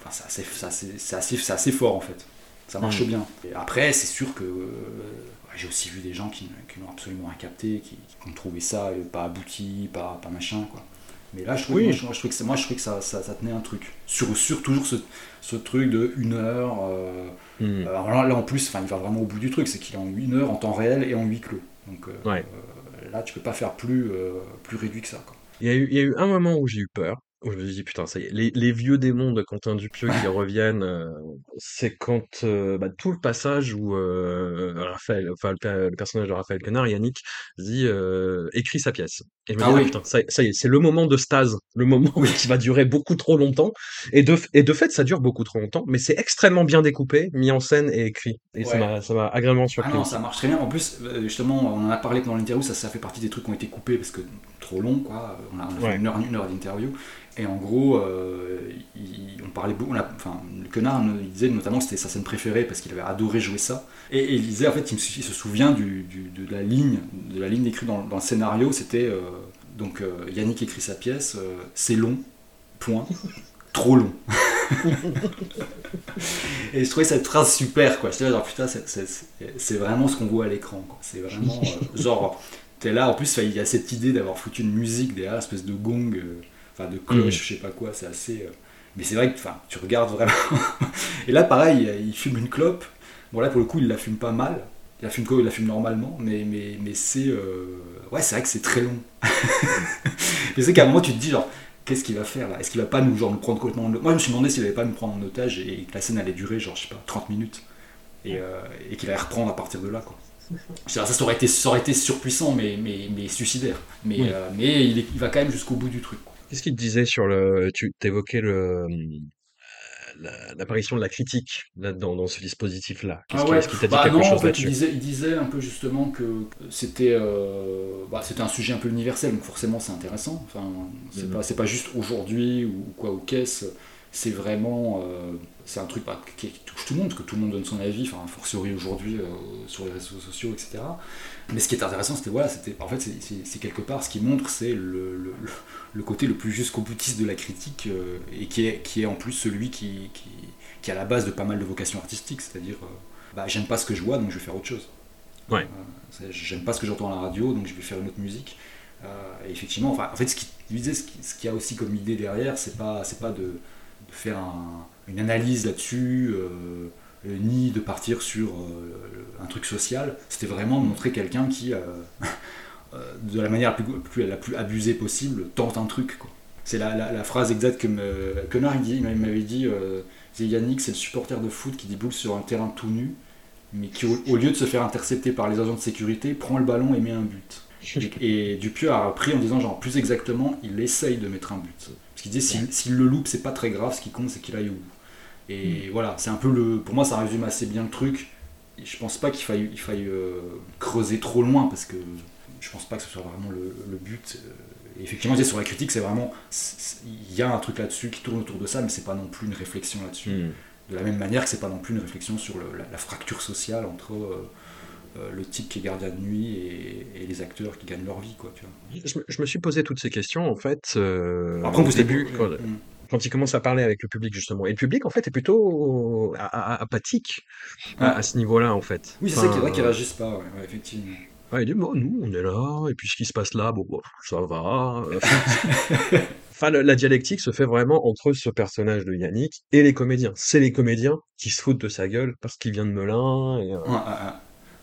Enfin, c'est assez, c'est assez- c'est assez, c'est assez fort, en fait. Ça marche Mm. bien. Et après, c'est sûr que... euh, j'ai aussi vu des gens qui, qui n'ont absolument rien capté, qui, qui ont trouvé ça pas abouti, pas, pas machin, quoi. Mais là, je trouve, Oui. moi, je, moi, je trouvais que, moi, je trouvais que ça, ça, ça tenait un truc. Sur, sur toujours ce, ce truc de une heure. euh, Hmm. alors là, là, en plus, il va vraiment au bout du truc, c'est qu'il est en une heure en temps réel et en huis clos. Donc euh, Ouais. euh, là, tu peux pas faire plus, euh, plus réduit que ça. Quoi. Il y, a eu, il y a eu un moment où j'ai eu peur, je me suis dit, putain, ça y est, les, les vieux démons de Quentin Dupieux qui reviennent, euh, c'est quand euh, bah, tout le passage où euh, Raphaël, enfin, le, per- le personnage de Raphaël Quenard, Yannick, dit écrit sa pièce. Et je me Ah dis, ah, oui. putain, ça, ça y est, c'est le moment de stase, le moment qui va durer beaucoup trop longtemps. Et de, et de fait, ça dure beaucoup trop longtemps, mais c'est extrêmement bien découpé, mis en scène et écrit. Et ça Ouais. m'a ça m'a agréablement Ah surpris. non, aussi. ça marche très bien. En plus, justement, on en a parlé pendant l'interview, ça, ça fait partie des trucs qui ont été coupés parce que trop long, quoi. On a, on a fait Ouais. une heure, une heure d'interview. Et en gros, euh, on parlait beaucoup. enfin, le connard il disait notamment que c'était sa scène préférée parce qu'il avait adoré jouer ça. Et, il disait en fait, il, se souvient du, de la ligne, de la ligne écrite dans, le scénario. C'était euh, donc euh, Yannick écrit sa pièce. euh, c'est long, point. Trop long. Et je trouvais cette phrase super, quoi. J'étais là, genre, putain, c'est- vraiment ce qu'on voit à l'écran. C'est vraiment, genre, t'es là, en plus, il y a cette idée d'avoir foutu une musique derrière, une espèce de gong, enfin, de cloche, Mhm. je sais pas quoi, c'est assez... euh, Mais c'est vrai que, enfin, tu regardes vraiment... Et là, pareil, il fume une clope. Bon, là, pour le coup, il la fume pas mal. Il la fume quoi? Il la fume normalement, mais, mais, mais c'est... euh, Ouais, c'est vrai que c'est très long. mais c'est qu'à un moment, tu te dis, genre, qu'est-ce qu'il va faire là? Est-ce qu'il va pas nous, genre, nous prendre complètement en otage? Moi, je me suis demandé s'il allait pas nous prendre en otage et que la scène allait durer, genre, je sais pas, 30 minutes. Et, euh, et qu'il allait reprendre à partir de là, quoi. Ça, ça aurait été, ça aurait été surpuissant, mais, mais, mais suicidaire. Mais, Oui. euh, mais il, est- il va quand même jusqu'au bout du truc. Qu'est-ce qu'il te disait sur le. Tu t'évoquais le. euh, la- L'apparition de la critique là-dedans, dans ce dispositif-là? Qu'est-ce Ah ouais. est-ce qu'il t'a dit Bah quelque non, en chose fait, il là-dessus disait, il disait un peu justement que c'était euh, bah, c'était un sujet un peu universel, donc forcément c'est intéressant. Enfin, c'est Mhm. pas c'est pas juste aujourd'hui ou quoi ou qu'est-ce. C'est vraiment euh, c'est un truc bah, qui, qui touche tout le monde, que tout le monde donne son avis, enfin fortiori aujourd'hui euh, sur les réseaux sociaux, etc. Mais ce qui est intéressant, c'était voilà, c'était en fait c'est- quelque part ce qui montre, c'est le, le, côté le plus jusqu'au boutiste de la critique euh, et qui est qui est en plus celui qui, qui qui est à la base de pas mal de vocations artistiques, c'est-à-dire euh, bah, j'aime pas ce que je vois donc je vais faire autre chose. Ouais. J'aime pas ce que j'entends à la radio donc je vais faire une autre musique. Et effectivement, enfin, en fait, ce qu'il disait, ce qui- qu'il y a aussi comme idée derrière, c'est pas, c'est pas de faire un- une analyse là-dessus, euh, ni de partir sur un truc social. C'était vraiment de montrer quelqu'un qui, de la manière la plus, la plus abusée possible, tente un truc. C'est la, phrase exacte que. Il m'avait dit Yannick, c'est le supporter de foot qui déboule sur un terrain tout nu, mais qui, au, lieu de se faire intercepter par les agents de sécurité, prend le ballon et met un but. Et, Dupieux a repris en disant, genre, plus exactement, il essaye de mettre un but. Parce qu'il disait, s'il le loupe, c'est pas très grave, ce qui compte, c'est qu'il aille au bout. Et hmm. voilà, c'est un peu le. Pour moi, ça résume assez bien le truc. je pense pas qu'il faille, il faille euh, creuser trop loin, parce que je pense pas que ce soit vraiment le, but. Et effectivement, sur la critique, c'est vraiment. Il y a un truc là-dessus qui tourne autour de ça, mais c'est pas non plus une réflexion là-dessus. Hmm. De la même manière que c'est pas non plus une réflexion sur la, fracture sociale entre. Euh, le type qui est gardien de nuit et, les acteurs qui gagnent leur vie. Quoi, tu vois. Je, me suis posé toutes ces questions, en fait, euh, Après, au début, mm. quand, il commence à parler avec le public, justement. Et le public, en fait, est plutôt apathique à, ce niveau-là, en fait. Oui, c'est ça qui est vrai qu'ils réagissent pas, effectivement. il dit, bon, nous, on est là, et puis ce qui se passe là, bon, ça va. enfin, la, dialectique se fait vraiment entre ce personnage de Yannick et les comédiens. C'est les comédiens qui se foutent de sa gueule parce qu'il vient de Melun. Et, euh,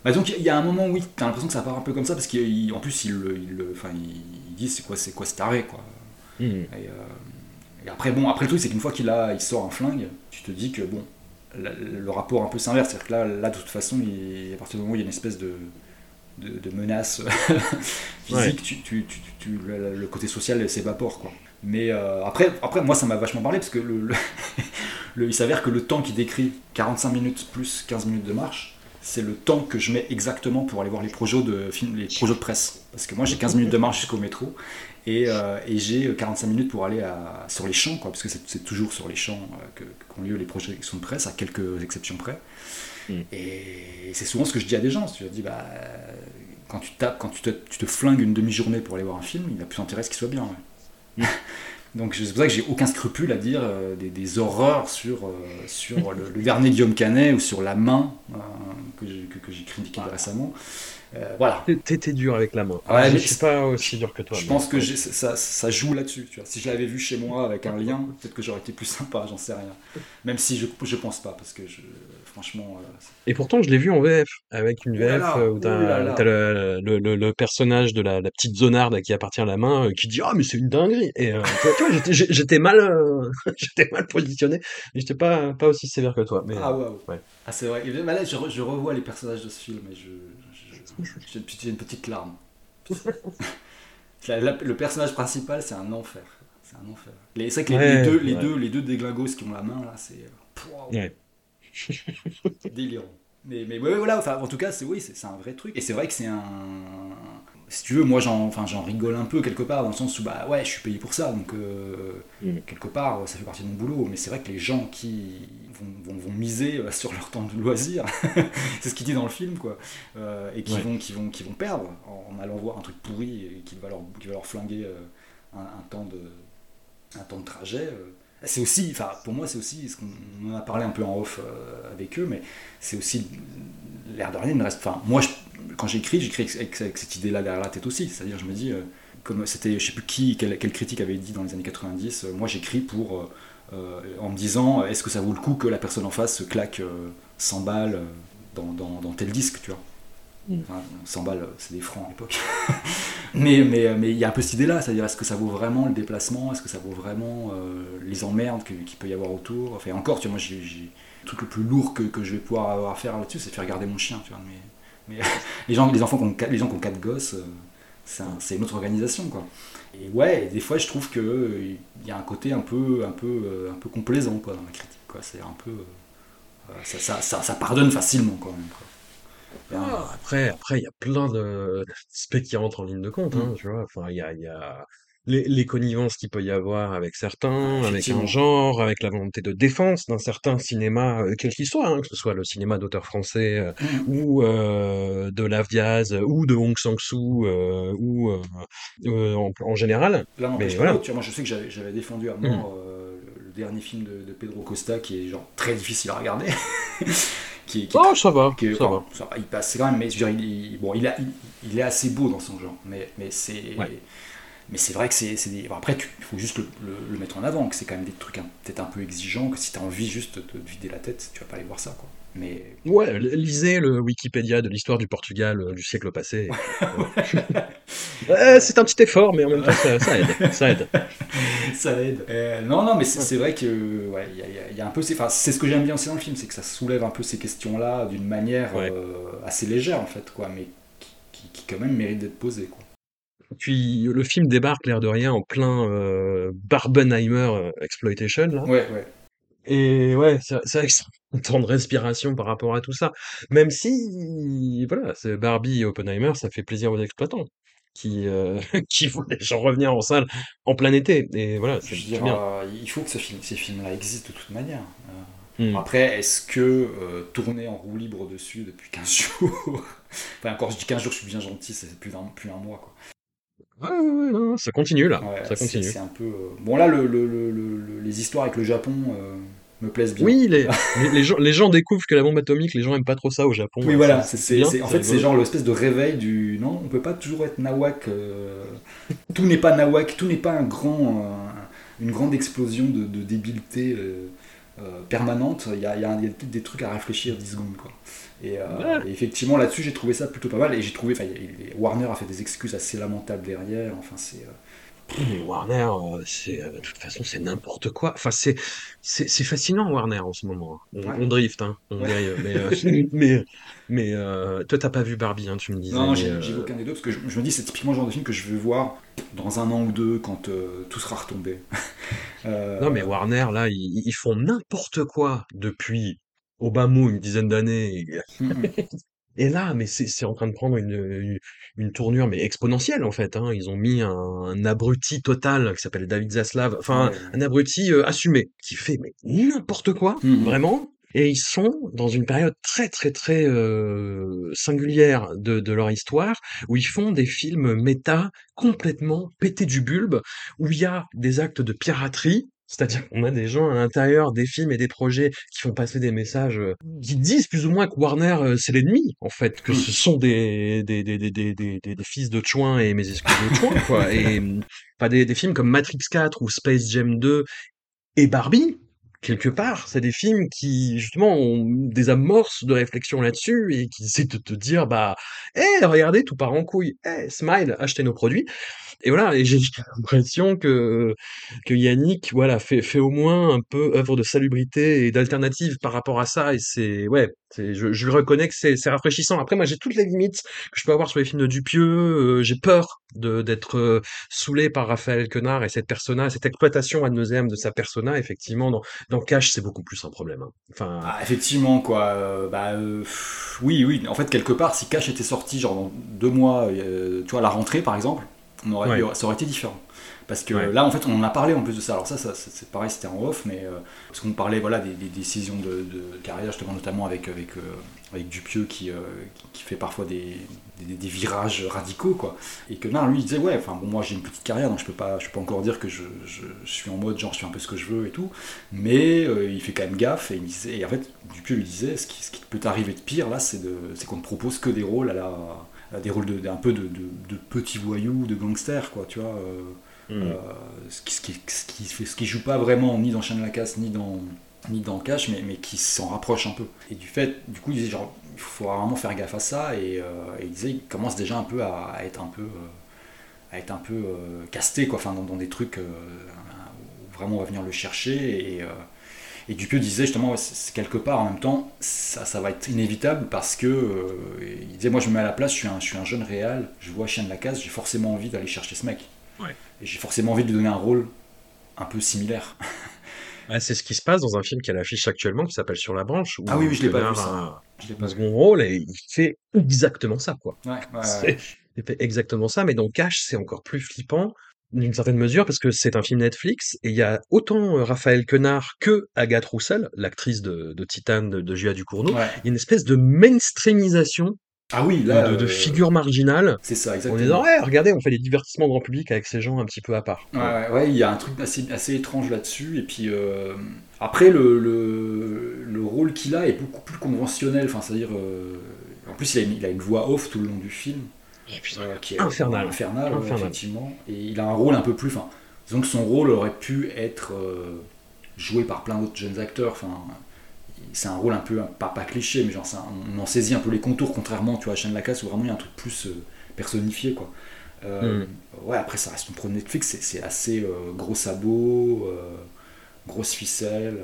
bah, donc il y a un moment où oui, t'as l'impression que ça part un peu comme ça parce qu'en plus il, il, enfin, il dit c'est quoi c'est quoi cet arrêt quoi. Hmm. Euh, et, après bon après le truc c'est qu'une fois qu'il a il sort un flingue, tu te dis que bon le, rapport un peu s'inverse, c'est-à-dire que là, là de toute façon il, à partir du moment où il y a une espèce de de, menace physique, tu, tu, tu, le, côté social s'évapore quoi. Mais euh, après, après, moi, ça m'a vachement parlé parce que le, le il s'avère que le temps qu'il décrit, 45 minutes plus 15 minutes de marche, c'est le temps que je mets exactement pour aller voir les projets de, les projets de presse. Parce que moi j'ai 15 minutes de marche jusqu'au métro et, euh, et j'ai 45 minutes pour aller à, sur les champs, quoi, parce que c'est toujours sur les champs euh, qu'ont lieu les projections de presse, à quelques exceptions près. Mm. Et c'est souvent ce que je dis à des gens. Tu dis, bah, quand tu tapes, quand tu te, tu te flingues une demi-journée pour aller voir un film, il a plus intérêt qu'il soit bien. Donc c'est pour ça que j'ai aucun scrupule à dire euh, des, horreurs sur, euh, sur le, dernier Guillaume Canet ou sur La Main, euh, que j'ai critiqué récemment. Euh, voilà. T'étais dur avec la main. Ouais, je suis pas aussi dur que toi. Je pense que ça, ça, joue là-dessus. Si je l'avais vu chez moi avec un lien, peut-être que j'aurais été plus sympa, j'en sais rien. Même si je, je pense pas, parce que je, franchement. Euh, Et pourtant, je l'ai vu en VF, avec une VF euh, où t'as le, le, le, personnage de la, la, petite zonarde qui appartient à la main qui dit Ah, mais c'est une dinguerie Et tu vois, j'étais mal, j'étais mal positionné, mais j'étais pas, pas aussi sévère que toi. Mais, ah, ouais, ouais. Ah, c'est vrai. là, je, je, revois les personnages de ce film et je j'ai une petite larme. le personnage principal, c'est un enfer. C'est un enfer. C'est vrai que les, deux, les, deux, les deux déglingos qui ont la main, là, c'est. Euh, délirant. Mais, mais ouais, voilà, enfin, en tout cas, c'est oui, c'est un vrai truc. Et c'est vrai que c'est un, si tu veux, moi j'en enfin, rigole un peu quelque part, dans le sens où bah ouais, je suis payé pour ça, donc euh, mm. quelque part ça fait partie de mon boulot. Mais c'est vrai que les gens qui vont, vont, miser euh, sur leur temps de loisir, c'est ce qu'il dit dans le film, quoi, euh, et qui, vont, qui, vont, qui vont perdre en, allant voir un truc pourri et qui va leur, qui va leur flinguer un, temps de, un temps de trajet. c'est aussi, enfin pour moi c'est aussi, ce qu'on en a parlé un peu en off avec eux, mais c'est aussi l'air de rien, reste. Enfin, moi, quand j'écris, j'écris avec, cette idée-là derrière la tête aussi. C'est-à-dire, je me dis, euh, comme c'était, je sais plus qui, quel, critique avait dit dans les années 90, euh, moi j'écris pour. Euh, en me disant, est-ce que ça vaut le coup que la personne en face se claque 100 balles dans, dans, tel disque, tu vois 100 mm. balles, c'est des francs à l'époque. mais mais mais il y a un peu cette idée-là, c'est-à-dire est-ce que ça vaut vraiment le déplacement, est-ce que ça vaut vraiment les emmerdes qu'il peut y avoir autour? Enfin encore, tu vois, moi j'ai le truc le plus lourd que, que je vais pouvoir avoir à faire là-dessus, c'est faire garder mon chien. Tu vois, mais, mais les, gens, les enfants qui ont, les gens qui ont quatre gosses, euh, c'est une autre organisation. Quoi. Et ouais, des fois je trouve euh, il y a un côté un peu, un peu, euh, un peu complaisant quoi, dans la critique. C'est un peu. ça, ça, ça, ça, pardonne facilement quand même. Quoi. Ah, après, après, il y a plein de specs qui rentrent en ligne de compte, hein, mm. tu vois. Enfin, il y a, y a les, les connivences qu'il peut y avoir avec certains, avec un genre, avec la volonté de défense d'un certain cinéma, euh, quel qu'il soit, hein, que ce soit le cinéma d'auteur français euh, mmh. ou euh, de Lav Diaz ou de Hong Sang-soo ou en, en, général. mais voilà. moi je sais que j'avais défendu à mort mmh. le dernier film de, de, Pedro Costa qui est genre très difficile à regarder. qui, qui, oh, ça va, ça, va. ça, va. Il passe quand même, mais je veux dire, il, bon, il, a, il, est assez beau dans son genre, mais, mais c'est. Mais c'est vrai que c'est des. après, il faut juste le, le, mettre en avant, que c'est quand même des trucs peut-être un peu exigeants, que si tu as envie juste de, te vider la tête, tu vas pas aller voir ça. Quoi. Mais Ouais, lisez le Wikipédia de l'histoire du Portugal euh, du siècle passé. C'est un petit effort, mais en même temps, ça, ça aide. Ça aide. ça aide. Euh, non, non, mais c'est c'est vrai que ouais, il y, y a- il y a un peu, ces- enfin, c'est ce que j'aime bien aussi dans le film, c'est que ça soulève un peu ces questions-là d'une manière Ouais. euh, assez légère en fait, quoi, mais qui, qui, qui quand même mérite d'être posée, quoi. Puis le film débarque, l'air de rien, en plein euh, Barbenheimer euh, exploitation, là. Ouais, ouais. Et ouais, c'est vrai que c'est un temps de respiration par rapport à tout ça. Même si, voilà, c'est Barbie et Oppenheimer, ça fait plaisir aux exploitants qui, euh, qui voient les gens revenir en salle en plein été. Et voilà, c'est Je dire, bien. euh, il faut que ce film, ces films-là existent de toute manière. Euh, Hmm. Après, est-ce que tourner en roue libre dessus depuis 15 jours, enfin encore je dis 15 jours, je suis bien gentil, c'est plus d'un plus un mois quoi. Ouais, ouais, ouais, non, ça continue là, ça continue. C'est un peu. euh, Bon là, le, le- le- le- le- les histoires avec le Japon euh, me plaisent bien. Oui, les, les, les gens, les gens découvrent que la bombe atomique, les gens aiment pas trop ça au Japon. Oui, hein, voilà, c'est- c'est, en fait, c'est genre l'espèce de réveil du non, on peut pas toujours être nawak. euh, tout n'est pas nawak, tout n'est pas un grand, euh, une grande explosion de, de débilité permanente. Il y a, y a- il y a peut-être des trucs à réfléchir 10 secondes, quoi. Et, euh, et effectivement, là-dessus, j'ai trouvé ça plutôt pas mal. Et j'ai trouvé, enfin, Warner a fait des excuses assez lamentables derrière. Enfin, c'est. euh, Mais Warner, euh, c'est de toute façon c'est n'importe quoi. Enfin c'est c'est fascinant Warner en ce moment. On, Ouais. on drift, hein, on Ouais. dérive. Mais euh, mais mais euh, toi t'as pas vu Barbie, hein, tu me disais. Non, non, j'ai euh, aucun des deux parce que je, je me dis c'est typiquement le genre de film que je veux voir dans un an ou deux quand tout sera retombé. Non mais Warner là ils, ils font n'importe quoi depuis Obama une dizaine d'années. Et là, mais c'est en train de prendre une, une, une tournure mais exponentielle en fait. Hein. Ils ont mis un, un abruti total qui s'appelle David Zaslav, enfin Ouais. un abruti euh, assumé qui fait mais n'importe quoi, Mhm. vraiment. Et ils sont dans une période très très très euh, singulière de, de leur histoire où ils font des films méta complètement pétés du bulbe, où il y a des actes de piraterie. C'est-à-dire qu'on a des gens à l'intérieur des films et des projets qui font passer des messages euh, qui disent plus ou moins que Warner euh, c'est l'ennemi en fait, que ce sont des des, des, des, des, fils de Chouin et mes excuses de Chouin quoi. Et pas des, des films comme Matrix 4 ou Space Jam 2 et Barbie, quelque part, c'est des films qui, justement, ont des amorces de réflexion là-dessus et qui essaient de te dire, bah, hé, regardez, tout part en couille, hé, smile, achetez nos produits. Et voilà, et j'ai l'impression que, que Yannick, voilà, fait, fait au moins un peu œuvre de salubrité et d'alternative par rapport à ça, et c'est, ouais, je, je reconnais que c'est rafraîchissant. Après, moi, j'ai toutes les limites que je peux avoir sur les films de Dupieux, euh, j'ai peur d'être euh, saoulé par Raphaël Quenard et cette persona, cette exploitation ad nauseam de sa persona, effectivement, dans, dans Cash, c'est beaucoup plus un problème. hein. Enfin, Ah, effectivement, quoi. euh, bah, euh, oui, oui. En fait, quelque part, si Cash était sorti, genre dans deux mois, euh, tu vois, la rentrée, par exemple, on aurait, Ouais. ça aurait été différent. Parce que Ouais. là, en fait, on en a parlé en plus de ça. Alors ça, ça c'est pareil, c'était en off, mais euh, parce qu'on parlait, voilà, des, des décisions de, de carrière, justement, notamment avec avec euh, avec Dupieux qui, euh, qui qui fait parfois des, des, des virages radicaux, quoi. Et que non, lui, il disait, ouais, enfin bon, moi j'ai une petite carrière, donc je peux pas, je peux pas encore dire que je, je, je suis en mode, genre, je fais un peu ce que je veux et tout. Mais il fait quand même gaffe et, il disait, et en fait, Dupieux lui disait, ce qui, ce qui peut t'arriver de pire là, c'est qu'on te propose que des rôles à la, des rôles de, un peu de, de, de petits voyous, de gangsters, quoi, tu vois. euh, hmm. euh, ce, qui, ce, qui, ce, qui, fait- ce qui joue pas vraiment ni dans Chien de la Casse ni dans, ni dans Cash, mais, mais qui s'en rapproche un peu. Et du fait, du coup, il disait genre, il faut vraiment faire gaffe à ça, et, euh, et il disait, il commence déjà un peu à, à être un peu, euh, à être un peu euh, casté, quoi, enfin, dans, dans des trucs euh, où vraiment on va venir le chercher, et, euh, et Dupieux disait justement, ouais, c'est- quelque part en même temps, ça, ça va être inévitable parce que euh, il disait, moi je me mets à la place, je suis un, je suis un jeune réal, je vois Chien de la Casse, j'ai forcément envie d'aller chercher ce mec. Ouais. Et j'ai forcément envie de lui donner un rôle un peu similaire. Ah, c'est ce qui se passe dans un film qui a l'affiche actuellement qui s'appelle Sur la branche. où Ah oui, oui, je l'ai pas vu, ça. a Je l'ai un pas vu. second rôle et il fait exactement ça, quoi. Ouais, ouais, C'est- ouais. Il fait exactement ça, mais dans Cash, c'est encore plus flippant d'une certaine mesure parce que c'est un film Netflix et il y a autant euh, Raphaël Quenard que Agathe Roussel, l'actrice de, de Titane de, de Julia Ducournau. Ouais. Il y a une espèce de mainstreamisation Ah oui, de, là. de, de euh, figure marginale C'est ça, en exactement. disant ouais regardez on fait des divertissements grand public avec ces gens un petit peu à part. Ouais, ouais, ouais, il y a un truc assez, assez étrange là-dessus. Et puis euh, après, le, le, le rôle qu'il a est beaucoup plus conventionnel. Enfin, c'est-à-dire, euh, en plus, il a, une, il a une voix off tout le long du film, qui est Infernal. infernal, effectivement. Et il a un rôle un peu plus. Disons que son rôle aurait pu être euh, joué par plein d'autres jeunes acteurs. Enfin, c'est un rôle un peu, pas, pas cliché, mais genre ça, on en saisit un peu les contours, contrairement tu vois, à Chaîne de la Casse où vraiment il y a un truc plus euh, personnifié. quoi. Euh, Ouais, après ça reste une pro Netflix, c'est- assez gros sabots, euh, grosse ficelle.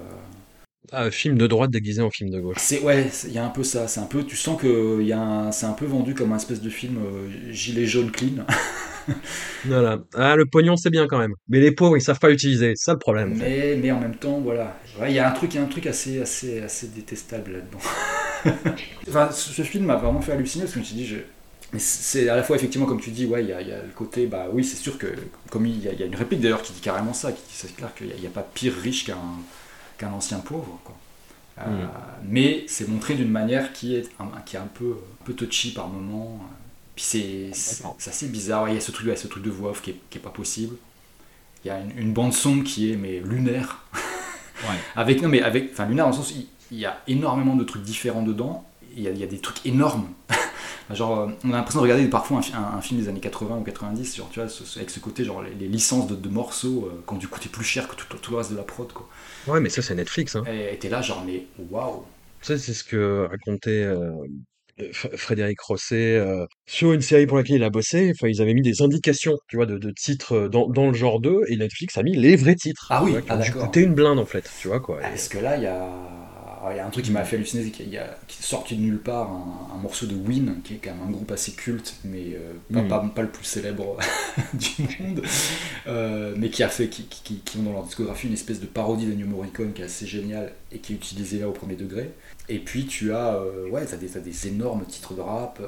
Ah, film de droite déguisé en film de gauche. C'est ouais, il y a un peu ça. C'est un peu, tu sens que il y a c'est un peu vendu comme un espèce de film euh, gilet jaune clean. Voilà. Ah, le pognon, c'est bien quand même. Mais les pauvres, ils savent pas l'utiliser. C'est ça le problème. en fait. Mais, mais en même temps, voilà. Ouais, Il y a un truc, y a un truc assez, assez, assez détestable là-dedans. enfin, ce, film m'a vraiment fait halluciner parce que je me suis dit, je... c'est à la fois effectivement comme tu dis, ouais, il y a, il y a le côté, bah oui, c'est sûr que comme il y, a, il y a une réplique d'ailleurs qui dit carrément ça, qui dit c'est clair qu'il n'y a, a pas pire riche qu'un qu'un ancien pauvre, quoi. Euh, Mm. Mais c'est montré d'une manière qui est un, qui est un peu, un peu touchy par moment. Puis c'est c'est c'est assez bizarre. Il y a ce truc, ouais, ce truc de voix off qui est, qui est pas possible. Il y a une, une bande son qui est mais lunaire. Avec non mais avec enfin lunaire dans le sens il, il y a énormément de trucs différents dedans. Il y a, il y a des trucs énormes. genre euh, on a l'impression de regarder parfois un, fi- un- un film des années 80 ou 90 genre tu vois ce- ce- avec ce côté genre les, les licences de, de morceaux euh, qui ont dû coûter plus cher que tout, tout le reste de la prod quoi. Ouais, mais ça, c'est Netflix. Hein. Et t'es là genre mais waouh. Ça, c'est ce que racontait euh, Frédéric Rosset euh, sur une série pour laquelle il a bossé. Enfin, ils avaient mis des indications, tu vois, de, de titres dans, dans le genre 2, et Netflix a mis les vrais titres. Ah oui, vois, qui ah ont coûter une blinde en fait, tu vois quoi. Ah, Parce que là, il y a, il y a un truc qui m'a fait halluciner, c'est qu'il y a qui est sorti de nulle part un, un morceau de Win, qui est quand même un groupe assez culte, mais euh, pas, Mm. pas, pas le plus célèbre du monde, euh, mais qui a fait, qui, qui, qui ont dans leur discographie une espèce de parodie d'Ennio Morricone qui est assez géniale et qui est utilisée là au premier degré. Et puis tu as, euh, ouais, des, énormes titres de rap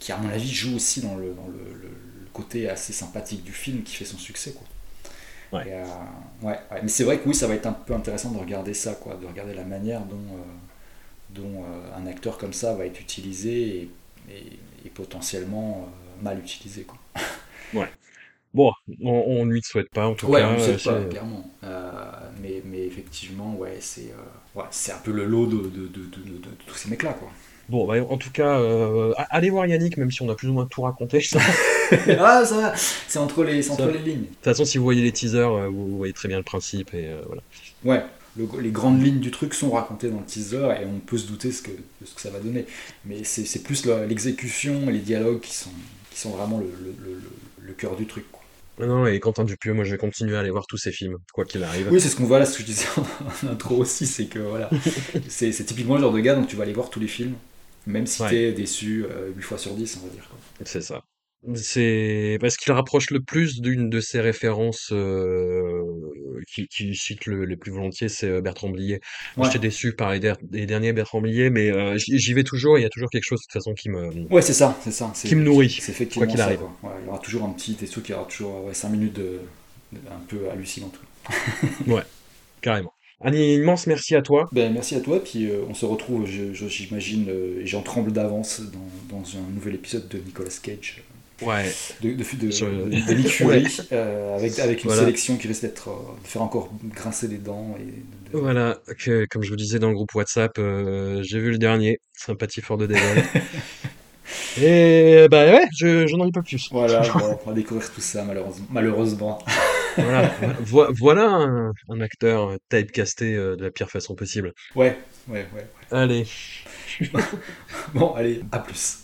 qui, à mon avis, jouent aussi dans le, dans le, le- le côté assez sympathique du film qui fait son succès, quoi. Ouais. Et, euh, ouais, ouais. Mais c'est vrai que oui, ça va être un peu intéressant de regarder ça, quoi, de regarder la manière dont, euh, dont euh, un acteur comme ça va être utilisé et, et- et potentiellement mal utilisé. Quoi. Bon, on, on lui souhaite pas en tout Ouais, cas. on ne sait pas, clairement. Mais, mais effectivement, ouais, c'est ouais, c'est un peu le lot de, de, de, de- tous ces mecs-là. Quoi. Bon, bah, en tout cas, allez voir Yannick, même si on a plus ou moins tout raconté. De ah, ça va, c'est entre, les, c'est entre Ça- les lignes. toute façon, si vous voyez les teasers, euh, vous, voyez très bien le principe et euh, voilà. Ouais, le- les grandes lignes du truc sont racontées dans le teaser et on peut se douter ce que, de ce que ça va donner. Mais c'est c'est plus l'exécution et les dialogues qui sont, qui sont vraiment le, cœur du truc. Quoi. Non, et Quentin Dupieux, moi je vais continuer à aller voir tous ces films, quoi qu'il arrive. Oui, c'est ce qu'on voit là, ce que je disais en intro aussi, c'est que voilà, c'est typiquement le genre de gars, donc tu vas aller voir tous les films, même si Ouais. t'es déçu euh, 8 fois sur 10, on va dire. C'est ça. C'est parce qu'il rapproche le plus d'une de ses références euh, qui, qui cite le, le plus volontiers, c'est euh, Bertrand Blier. Moi, Ouais. J'étais déçu par les, der- les derniers Bertrand Blier, mais euh, j'y j'y vais toujours. et Il y a toujours quelque chose de toute façon qui me Ouais, c'est ça, c'est ça. c'est- qui me nourrit. C'est effectivement quoi qu'il ça, arrive. quoi. Ouais, il y aura toujours un petit, t'es sûr qu'il y aura toujours ouais, 5 minutes de, de- un peu hallucinantes. carrément. Un immense merci à toi. Ben, merci à toi, puis euh, on se retrouve, je- je- j'imagine, euh, et j'en tremble d'avance, dans, dans un nouvel épisode de Nicolas Cage, Ouais. de, de, de, Sur- de, de Nick Fury, euh, avec, avec une Voilà. sélection qui risque d'être, euh, de faire encore grincer des dents. Et Voilà, que, comme je vous disais dans le groupe WhatsApp, euh, j'ai vu le dernier, Sympathie for the Devil. Et bah ouais, je, je n'en dis pas plus. Voilà, bon, on va découvrir tout ça, malheureusement. malheureusement. Voilà, Vo- voilà un, un acteur typecasté de la pire façon possible. Ouais, ouais, ouais. Allez. Bon, allez, à plus.